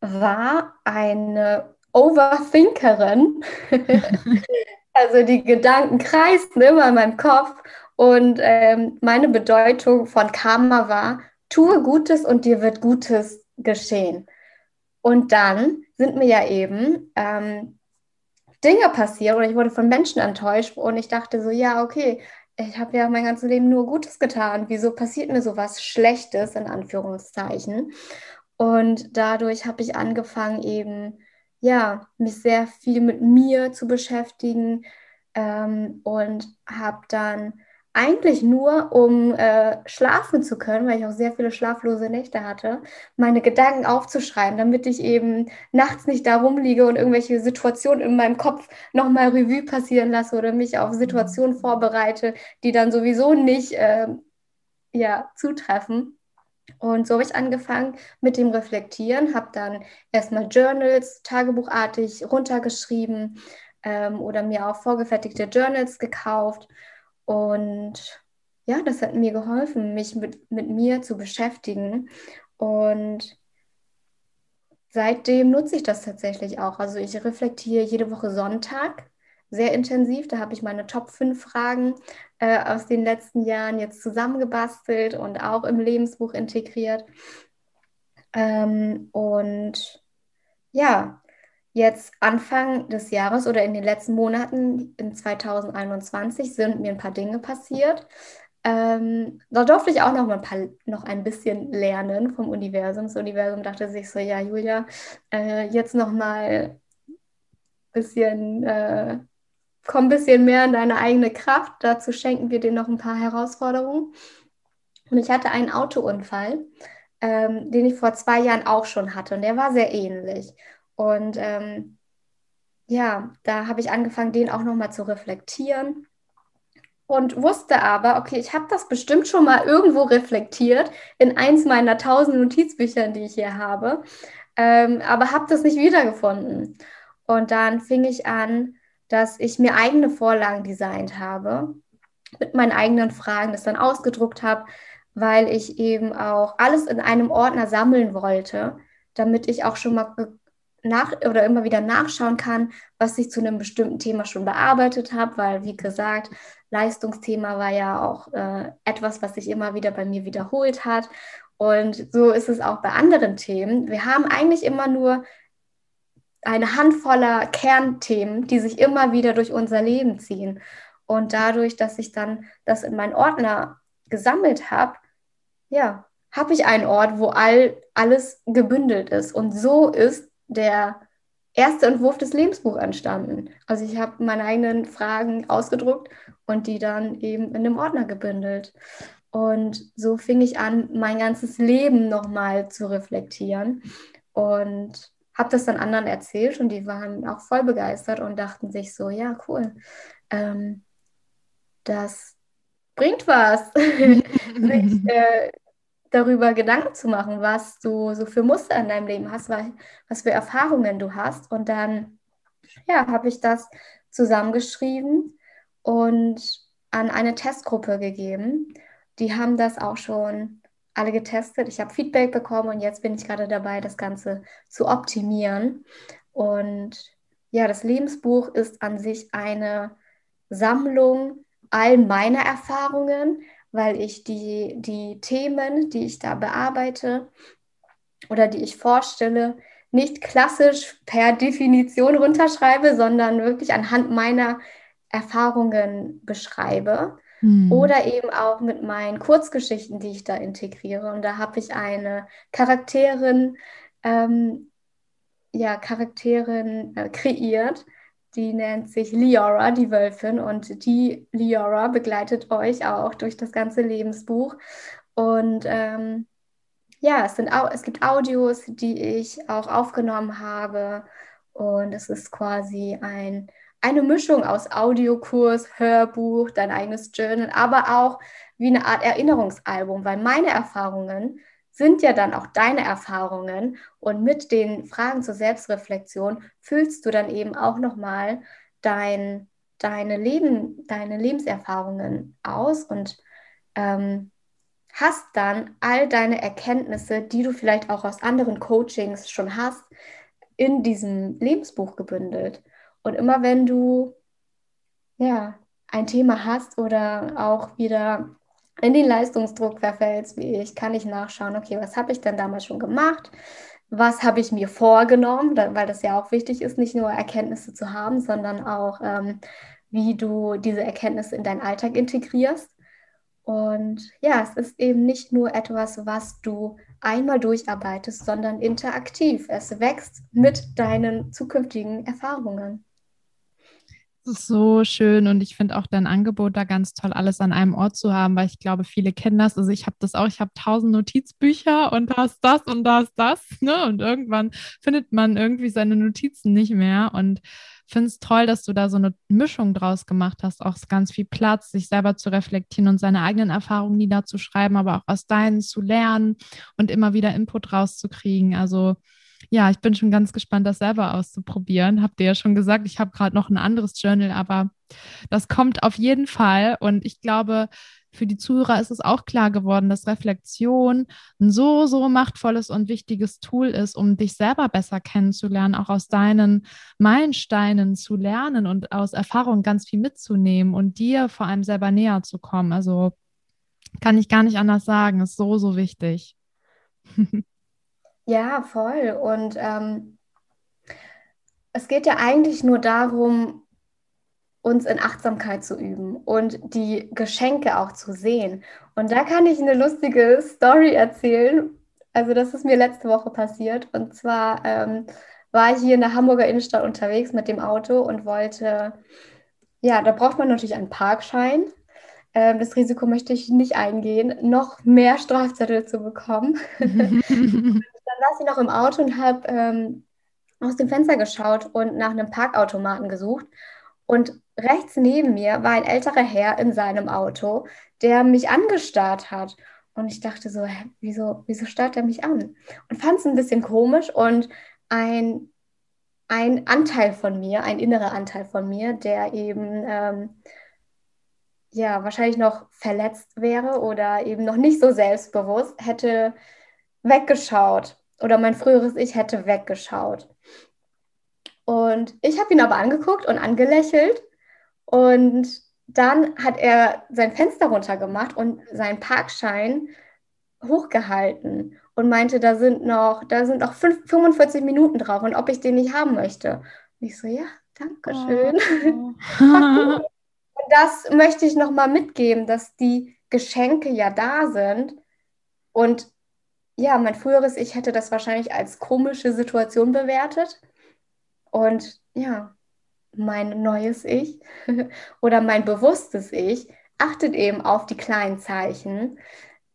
war eine Overthinkerin. also die Gedanken kreisten immer in meinem Kopf und ähm, meine Bedeutung von Karma war, tue Gutes und dir wird Gutes geschehen. Und dann sind mir ja eben ähm, Dinge passiert oder ich wurde von Menschen enttäuscht und ich dachte so, ja, okay, ich habe ja mein ganzes Leben nur Gutes getan. Wieso passiert mir so was Schlechtes in Anführungszeichen? Und dadurch habe ich angefangen, eben, ja, mich sehr viel mit mir zu beschäftigen ähm, und habe dann eigentlich nur, um äh, schlafen zu können, weil ich auch sehr viele schlaflose Nächte hatte, meine Gedanken aufzuschreiben, damit ich eben nachts nicht da rumliege und irgendwelche Situationen in meinem Kopf nochmal Revue passieren lasse oder mich auf Situationen mhm. vorbereite, die dann sowieso nicht äh, ja, zutreffen. Und so habe ich angefangen mit dem Reflektieren, habe dann erstmal Journals tagebuchartig runtergeschrieben ähm, oder mir auch vorgefertigte Journals gekauft und ja, das hat mir geholfen, mich mit, mit mir zu beschäftigen. Und seitdem nutze ich das tatsächlich auch. Also ich reflektiere jede Woche Sonntag sehr intensiv. Da habe ich meine Top 5 Fragen äh, aus den letzten Jahren jetzt zusammengebastelt und auch im Lebensbuch integriert. Ähm, und ja, Jetzt Anfang des Jahres oder in den letzten Monaten in 2021 sind mir ein paar Dinge passiert. Ähm, da durfte ich auch noch, mal ein paar, noch ein bisschen lernen vom Universum. Das Universum dachte sich so, ja, Julia, äh, jetzt noch mal ein bisschen, äh, komm ein bisschen mehr in deine eigene Kraft. Dazu schenken wir dir noch ein paar Herausforderungen. Und ich hatte einen Autounfall, ähm, den ich vor zwei Jahren auch schon hatte. Und der war sehr ähnlich. Und ähm, ja, da habe ich angefangen, den auch nochmal zu reflektieren und wusste aber, okay, ich habe das bestimmt schon mal irgendwo reflektiert in eins meiner tausend Notizbüchern, die ich hier habe, ähm, aber habe das nicht wiedergefunden. Und dann fing ich an, dass ich mir eigene Vorlagen designt habe, mit meinen eigenen Fragen, das dann ausgedruckt habe, weil ich eben auch alles in einem Ordner sammeln wollte, damit ich auch schon mal nach oder immer wieder nachschauen kann, was ich zu einem bestimmten Thema schon bearbeitet habe, weil wie gesagt, Leistungsthema war ja auch äh, etwas, was sich immer wieder bei mir wiederholt hat. Und so ist es auch bei anderen Themen. Wir haben eigentlich immer nur eine Handvoller Kernthemen, die sich immer wieder durch unser Leben ziehen. Und dadurch, dass ich dann das in meinen Ordner gesammelt habe, ja, habe ich einen Ort, wo all, alles gebündelt ist. Und so ist der erste Entwurf des Lebensbuchs entstanden. Also ich habe meine eigenen Fragen ausgedruckt und die dann eben in einem Ordner gebündelt. Und so fing ich an, mein ganzes Leben nochmal zu reflektieren und habe das dann anderen erzählt und die waren auch voll begeistert und dachten sich so, ja, cool, ähm, das bringt was, sich äh, darüber Gedanken zu machen, was du so für Muster in deinem Leben hast, was für Erfahrungen du hast. Und dann, ja, habe ich das zusammengeschrieben und an eine Testgruppe gegeben. Die haben das auch schon alle getestet. Ich habe Feedback bekommen und jetzt bin ich gerade dabei, das Ganze zu optimieren. Und ja, das Lebensbuch ist an sich eine Sammlung all meiner Erfahrungen, weil ich die, die Themen, die ich da bearbeite oder die ich vorstelle, nicht klassisch per Definition runterschreibe, sondern wirklich anhand meiner Erfahrungen beschreibe. Hm. Oder eben auch mit meinen Kurzgeschichten, die ich da integriere. Und da habe ich eine Charakterin, ähm, ja, Charakterin äh, kreiert, die nennt sich Liora, die Wölfin. Und die Liora begleitet euch auch durch das ganze Lebensbuch. Und ähm, ja, es, sind, es gibt Audios, die ich auch aufgenommen habe. Und es ist quasi ein, eine Mischung aus Audiokurs, Hörbuch, dein eigenes Journal, aber auch wie eine Art Erinnerungsalbum, weil meine Erfahrungen sind ja dann auch deine Erfahrungen und mit den Fragen zur Selbstreflexion füllst du dann eben auch nochmal dein, deine, Leben, deine Lebenserfahrungen aus und ähm, hast dann all deine Erkenntnisse, die du vielleicht auch aus anderen Coachings schon hast, in diesem Lebensbuch gebündelt. Und immer wenn du ja ein Thema hast oder auch wieder in den Leistungsdruck verfällst, wie ich, kann ich nachschauen, okay, was habe ich denn damals schon gemacht? Was habe ich mir vorgenommen? weil das ja auch wichtig ist, nicht nur Erkenntnisse zu haben, sondern auch, ähm, wie du diese Erkenntnisse in deinen Alltag integrierst. Und ja, es ist eben nicht nur etwas, was du einmal durcharbeitest, sondern interaktiv. Es wächst mit deinen zukünftigen Erfahrungen. So schön und ich finde auch dein Angebot da ganz toll, alles an einem Ort zu haben, weil ich glaube, viele kennen das. Also ich habe das auch, ich habe tausend Notizbücher und da ist das und da ist das. Ne? Und irgendwann findet man irgendwie seine Notizen nicht mehr. Und finde es toll, dass du da so eine Mischung draus gemacht hast, auch ganz viel Platz, sich selber zu reflektieren und seine eigenen Erfahrungen niederzuschreiben, aber auch aus deinen zu lernen und immer wieder Input rauszukriegen. Also ja, ich bin schon ganz gespannt, das selber auszuprobieren. Habt ihr ja schon gesagt, ich habe gerade noch ein anderes Journal, aber das kommt auf jeden Fall. Und ich glaube, für die Zuhörer ist es auch klar geworden, dass Reflexion ein so, so machtvolles und wichtiges Tool ist, um dich selber besser kennenzulernen, auch aus deinen Meilensteinen zu lernen und aus Erfahrung ganz viel mitzunehmen und dir vor allem selber näher zu kommen. Also kann ich gar nicht anders sagen, ist so, so wichtig. Ja, voll. Und ähm, es geht ja eigentlich nur darum, uns in Achtsamkeit zu üben und die Geschenke auch zu sehen. Und da kann ich eine lustige Story erzählen. Also das ist mir letzte Woche passiert. Und zwar ähm, war ich hier in der Hamburger Innenstadt unterwegs mit dem Auto und wollte, ja, da braucht man natürlich einen Parkschein. Ähm, das Risiko möchte ich nicht eingehen, noch mehr Strafzettel zu bekommen. dann saß ich noch im Auto und habe ähm, aus dem Fenster geschaut und nach einem Parkautomaten gesucht. Und rechts neben mir war ein älterer Herr in seinem Auto, der mich angestarrt hat. Und ich dachte so, hä, wieso, wieso starrt er mich an? Und fand es ein bisschen komisch und ein, ein Anteil von mir, ein innerer Anteil von mir, der eben ähm, ja wahrscheinlich noch verletzt wäre oder eben noch nicht so selbstbewusst, hätte weggeschaut oder mein früheres Ich hätte weggeschaut. Und ich habe ihn aber angeguckt und angelächelt und dann hat er sein Fenster runtergemacht und seinen Parkschein hochgehalten und meinte, da sind noch, da sind noch 5, 45 Minuten drauf und ob ich den nicht haben möchte. Und ich so, ja, danke schön. Oh. und das möchte ich nochmal mitgeben, dass die Geschenke ja da sind und ja, mein früheres Ich hätte das wahrscheinlich als komische Situation bewertet. Und ja, mein neues Ich oder mein bewusstes Ich achtet eben auf die kleinen Zeichen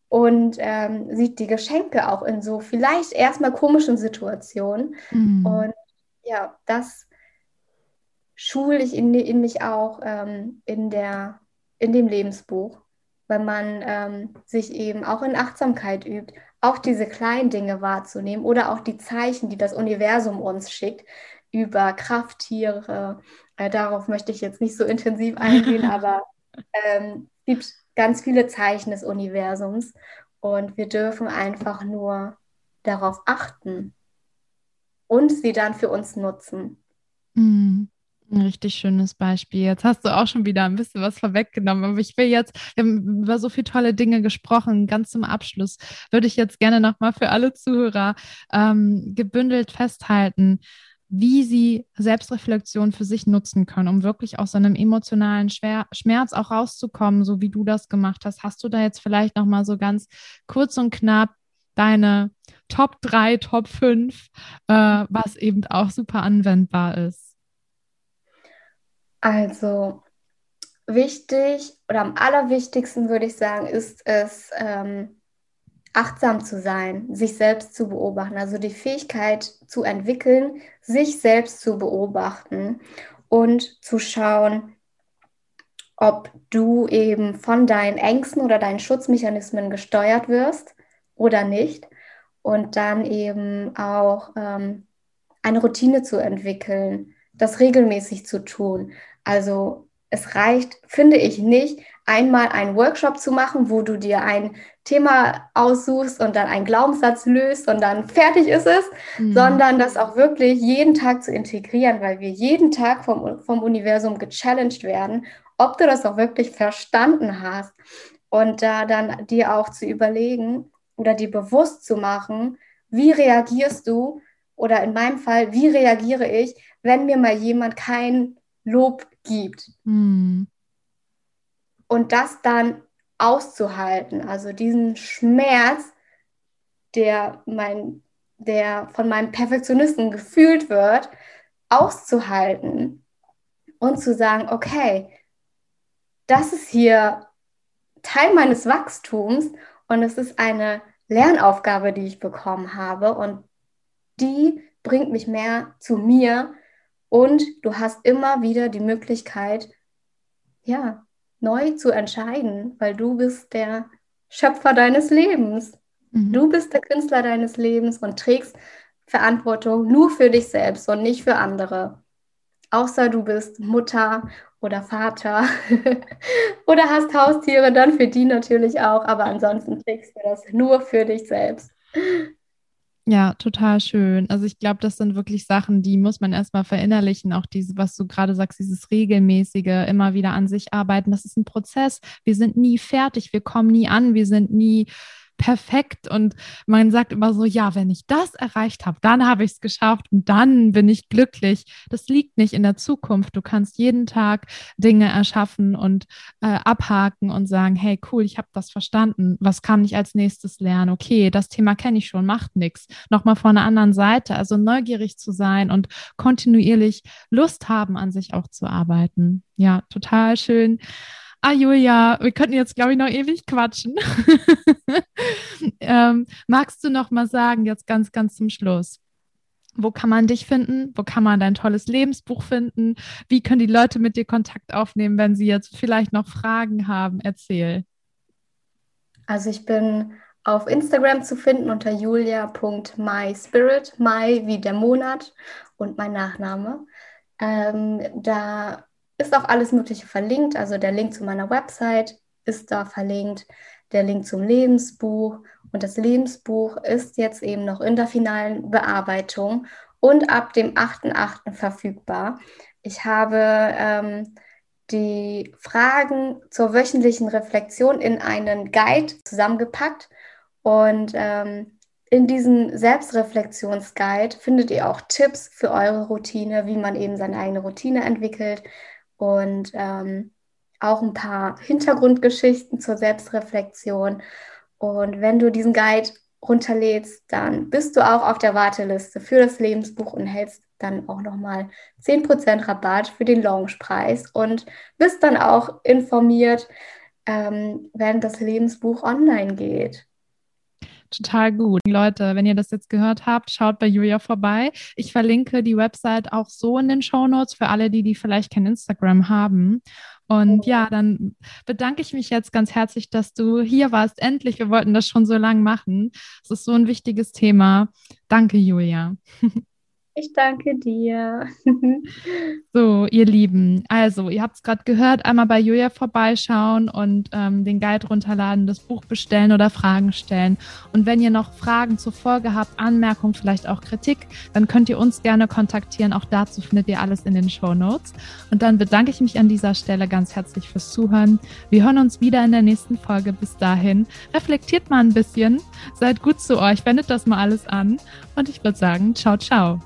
und ähm, sieht die Geschenke auch in so vielleicht erstmal komischen Situationen. Mhm. Und ja, das schule ich in, in mich auch ähm, in, der, in dem Lebensbuch, weil man ähm, sich eben auch in Achtsamkeit übt, auch diese kleinen Dinge wahrzunehmen oder auch die Zeichen, die das Universum uns schickt, über Krafttiere. Äh, darauf möchte ich jetzt nicht so intensiv eingehen, aber ähm, es gibt ganz viele Zeichen des Universums und wir dürfen einfach nur darauf achten und sie dann für uns nutzen. Mhm. Ein richtig schönes Beispiel. Jetzt hast du auch schon wieder ein bisschen was vorweggenommen, aber ich will jetzt, wir haben über so viele tolle Dinge gesprochen. Ganz zum Abschluss würde ich jetzt gerne nochmal für alle Zuhörer ähm, gebündelt festhalten, wie sie Selbstreflexion für sich nutzen können, um wirklich aus so einem emotionalen Schmerz auch rauszukommen, so wie du das gemacht hast. Hast du da jetzt vielleicht nochmal so ganz kurz und knapp deine Top 3, Top 5, äh, was eben auch super anwendbar ist? Also wichtig oder am allerwichtigsten würde ich sagen, ist es, ähm, achtsam zu sein, sich selbst zu beobachten, also die Fähigkeit zu entwickeln, sich selbst zu beobachten und zu schauen, ob du eben von deinen Ängsten oder deinen Schutzmechanismen gesteuert wirst oder nicht. Und dann eben auch ähm, eine Routine zu entwickeln, das regelmäßig zu tun. Also es reicht, finde ich nicht, einmal einen Workshop zu machen, wo du dir ein Thema aussuchst und dann einen Glaubenssatz löst und dann fertig ist es, mhm. sondern das auch wirklich jeden Tag zu integrieren, weil wir jeden Tag vom, vom Universum gechallenged werden, ob du das auch wirklich verstanden hast und da dann dir auch zu überlegen oder dir bewusst zu machen, wie reagierst du oder in meinem Fall, wie reagiere ich, wenn mir mal jemand kein Lob gibt. Mhm. Und das dann auszuhalten, also diesen Schmerz, der, mein, der von meinem Perfektionisten gefühlt wird, auszuhalten und zu sagen, okay, das ist hier Teil meines Wachstums und es ist eine Lernaufgabe, die ich bekommen habe und die bringt mich mehr zu mir und du hast immer wieder die Möglichkeit, ja, neu zu entscheiden, weil du bist der Schöpfer deines Lebens. Mhm. Du bist der Künstler deines Lebens und trägst Verantwortung nur für dich selbst und nicht für andere. Außer du bist Mutter oder Vater oder hast Haustiere, dann für die natürlich auch, aber ansonsten trägst du das nur für dich selbst. Ja, total schön. Also ich glaube, das sind wirklich Sachen, die muss man erstmal verinnerlichen. Auch diese, was du gerade sagst, dieses regelmäßige, immer wieder an sich arbeiten. Das ist ein Prozess. Wir sind nie fertig, wir kommen nie an, wir sind nie perfekt und man sagt immer so, ja, wenn ich das erreicht habe, dann habe ich es geschafft und dann bin ich glücklich. Das liegt nicht in der Zukunft. Du kannst jeden Tag Dinge erschaffen und äh, abhaken und sagen, hey, cool, ich habe das verstanden. Was kann ich als nächstes lernen? Okay, das Thema kenne ich schon, macht nichts. Nochmal von einer anderen Seite, also neugierig zu sein und kontinuierlich Lust haben, an sich auch zu arbeiten. Ja, total schön. Ah, Julia, wir könnten jetzt, glaube ich, noch ewig quatschen. ähm, magst du noch mal sagen, jetzt ganz, ganz zum Schluss, wo kann man dich finden? Wo kann man dein tolles Lebensbuch finden? Wie können die Leute mit dir Kontakt aufnehmen, wenn sie jetzt vielleicht noch Fragen haben? Erzähl. Also ich bin auf Instagram zu finden unter julia.myspirit, my wie der Monat und mein Nachname. Ähm, da ist auch alles Mögliche verlinkt. Also der Link zu meiner Website ist da verlinkt, der Link zum Lebensbuch. Und das Lebensbuch ist jetzt eben noch in der finalen Bearbeitung und ab dem 8.8. verfügbar. Ich habe ähm, die Fragen zur wöchentlichen Reflexion in einen Guide zusammengepackt. Und ähm, in diesem Selbstreflexionsguide findet ihr auch Tipps für eure Routine, wie man eben seine eigene Routine entwickelt, und ähm, auch ein paar Hintergrundgeschichten zur Selbstreflexion. Und wenn du diesen Guide runterlädst, dann bist du auch auf der Warteliste für das Lebensbuch und hältst dann auch nochmal 10% Rabatt für den Launchpreis und bist dann auch informiert, ähm, wenn das Lebensbuch online geht. Total gut. Leute, wenn ihr das jetzt gehört habt, schaut bei Julia vorbei. Ich verlinke die Website auch so in den Show Notes für alle, die, die vielleicht kein Instagram haben. Und ja, dann bedanke ich mich jetzt ganz herzlich, dass du hier warst. Endlich, wir wollten das schon so lange machen. Es ist so ein wichtiges Thema. Danke, Julia. Ich danke dir. so, ihr Lieben, also ihr habt es gerade gehört, einmal bei Julia vorbeischauen und ähm, den Guide runterladen, das Buch bestellen oder Fragen stellen. Und wenn ihr noch Fragen zur Folge habt, Anmerkungen, vielleicht auch Kritik, dann könnt ihr uns gerne kontaktieren. Auch dazu findet ihr alles in den Show Notes. Und dann bedanke ich mich an dieser Stelle ganz herzlich fürs Zuhören. Wir hören uns wieder in der nächsten Folge. Bis dahin, reflektiert mal ein bisschen, seid gut zu euch, wendet das mal alles an. Und ich würde sagen, ciao, ciao.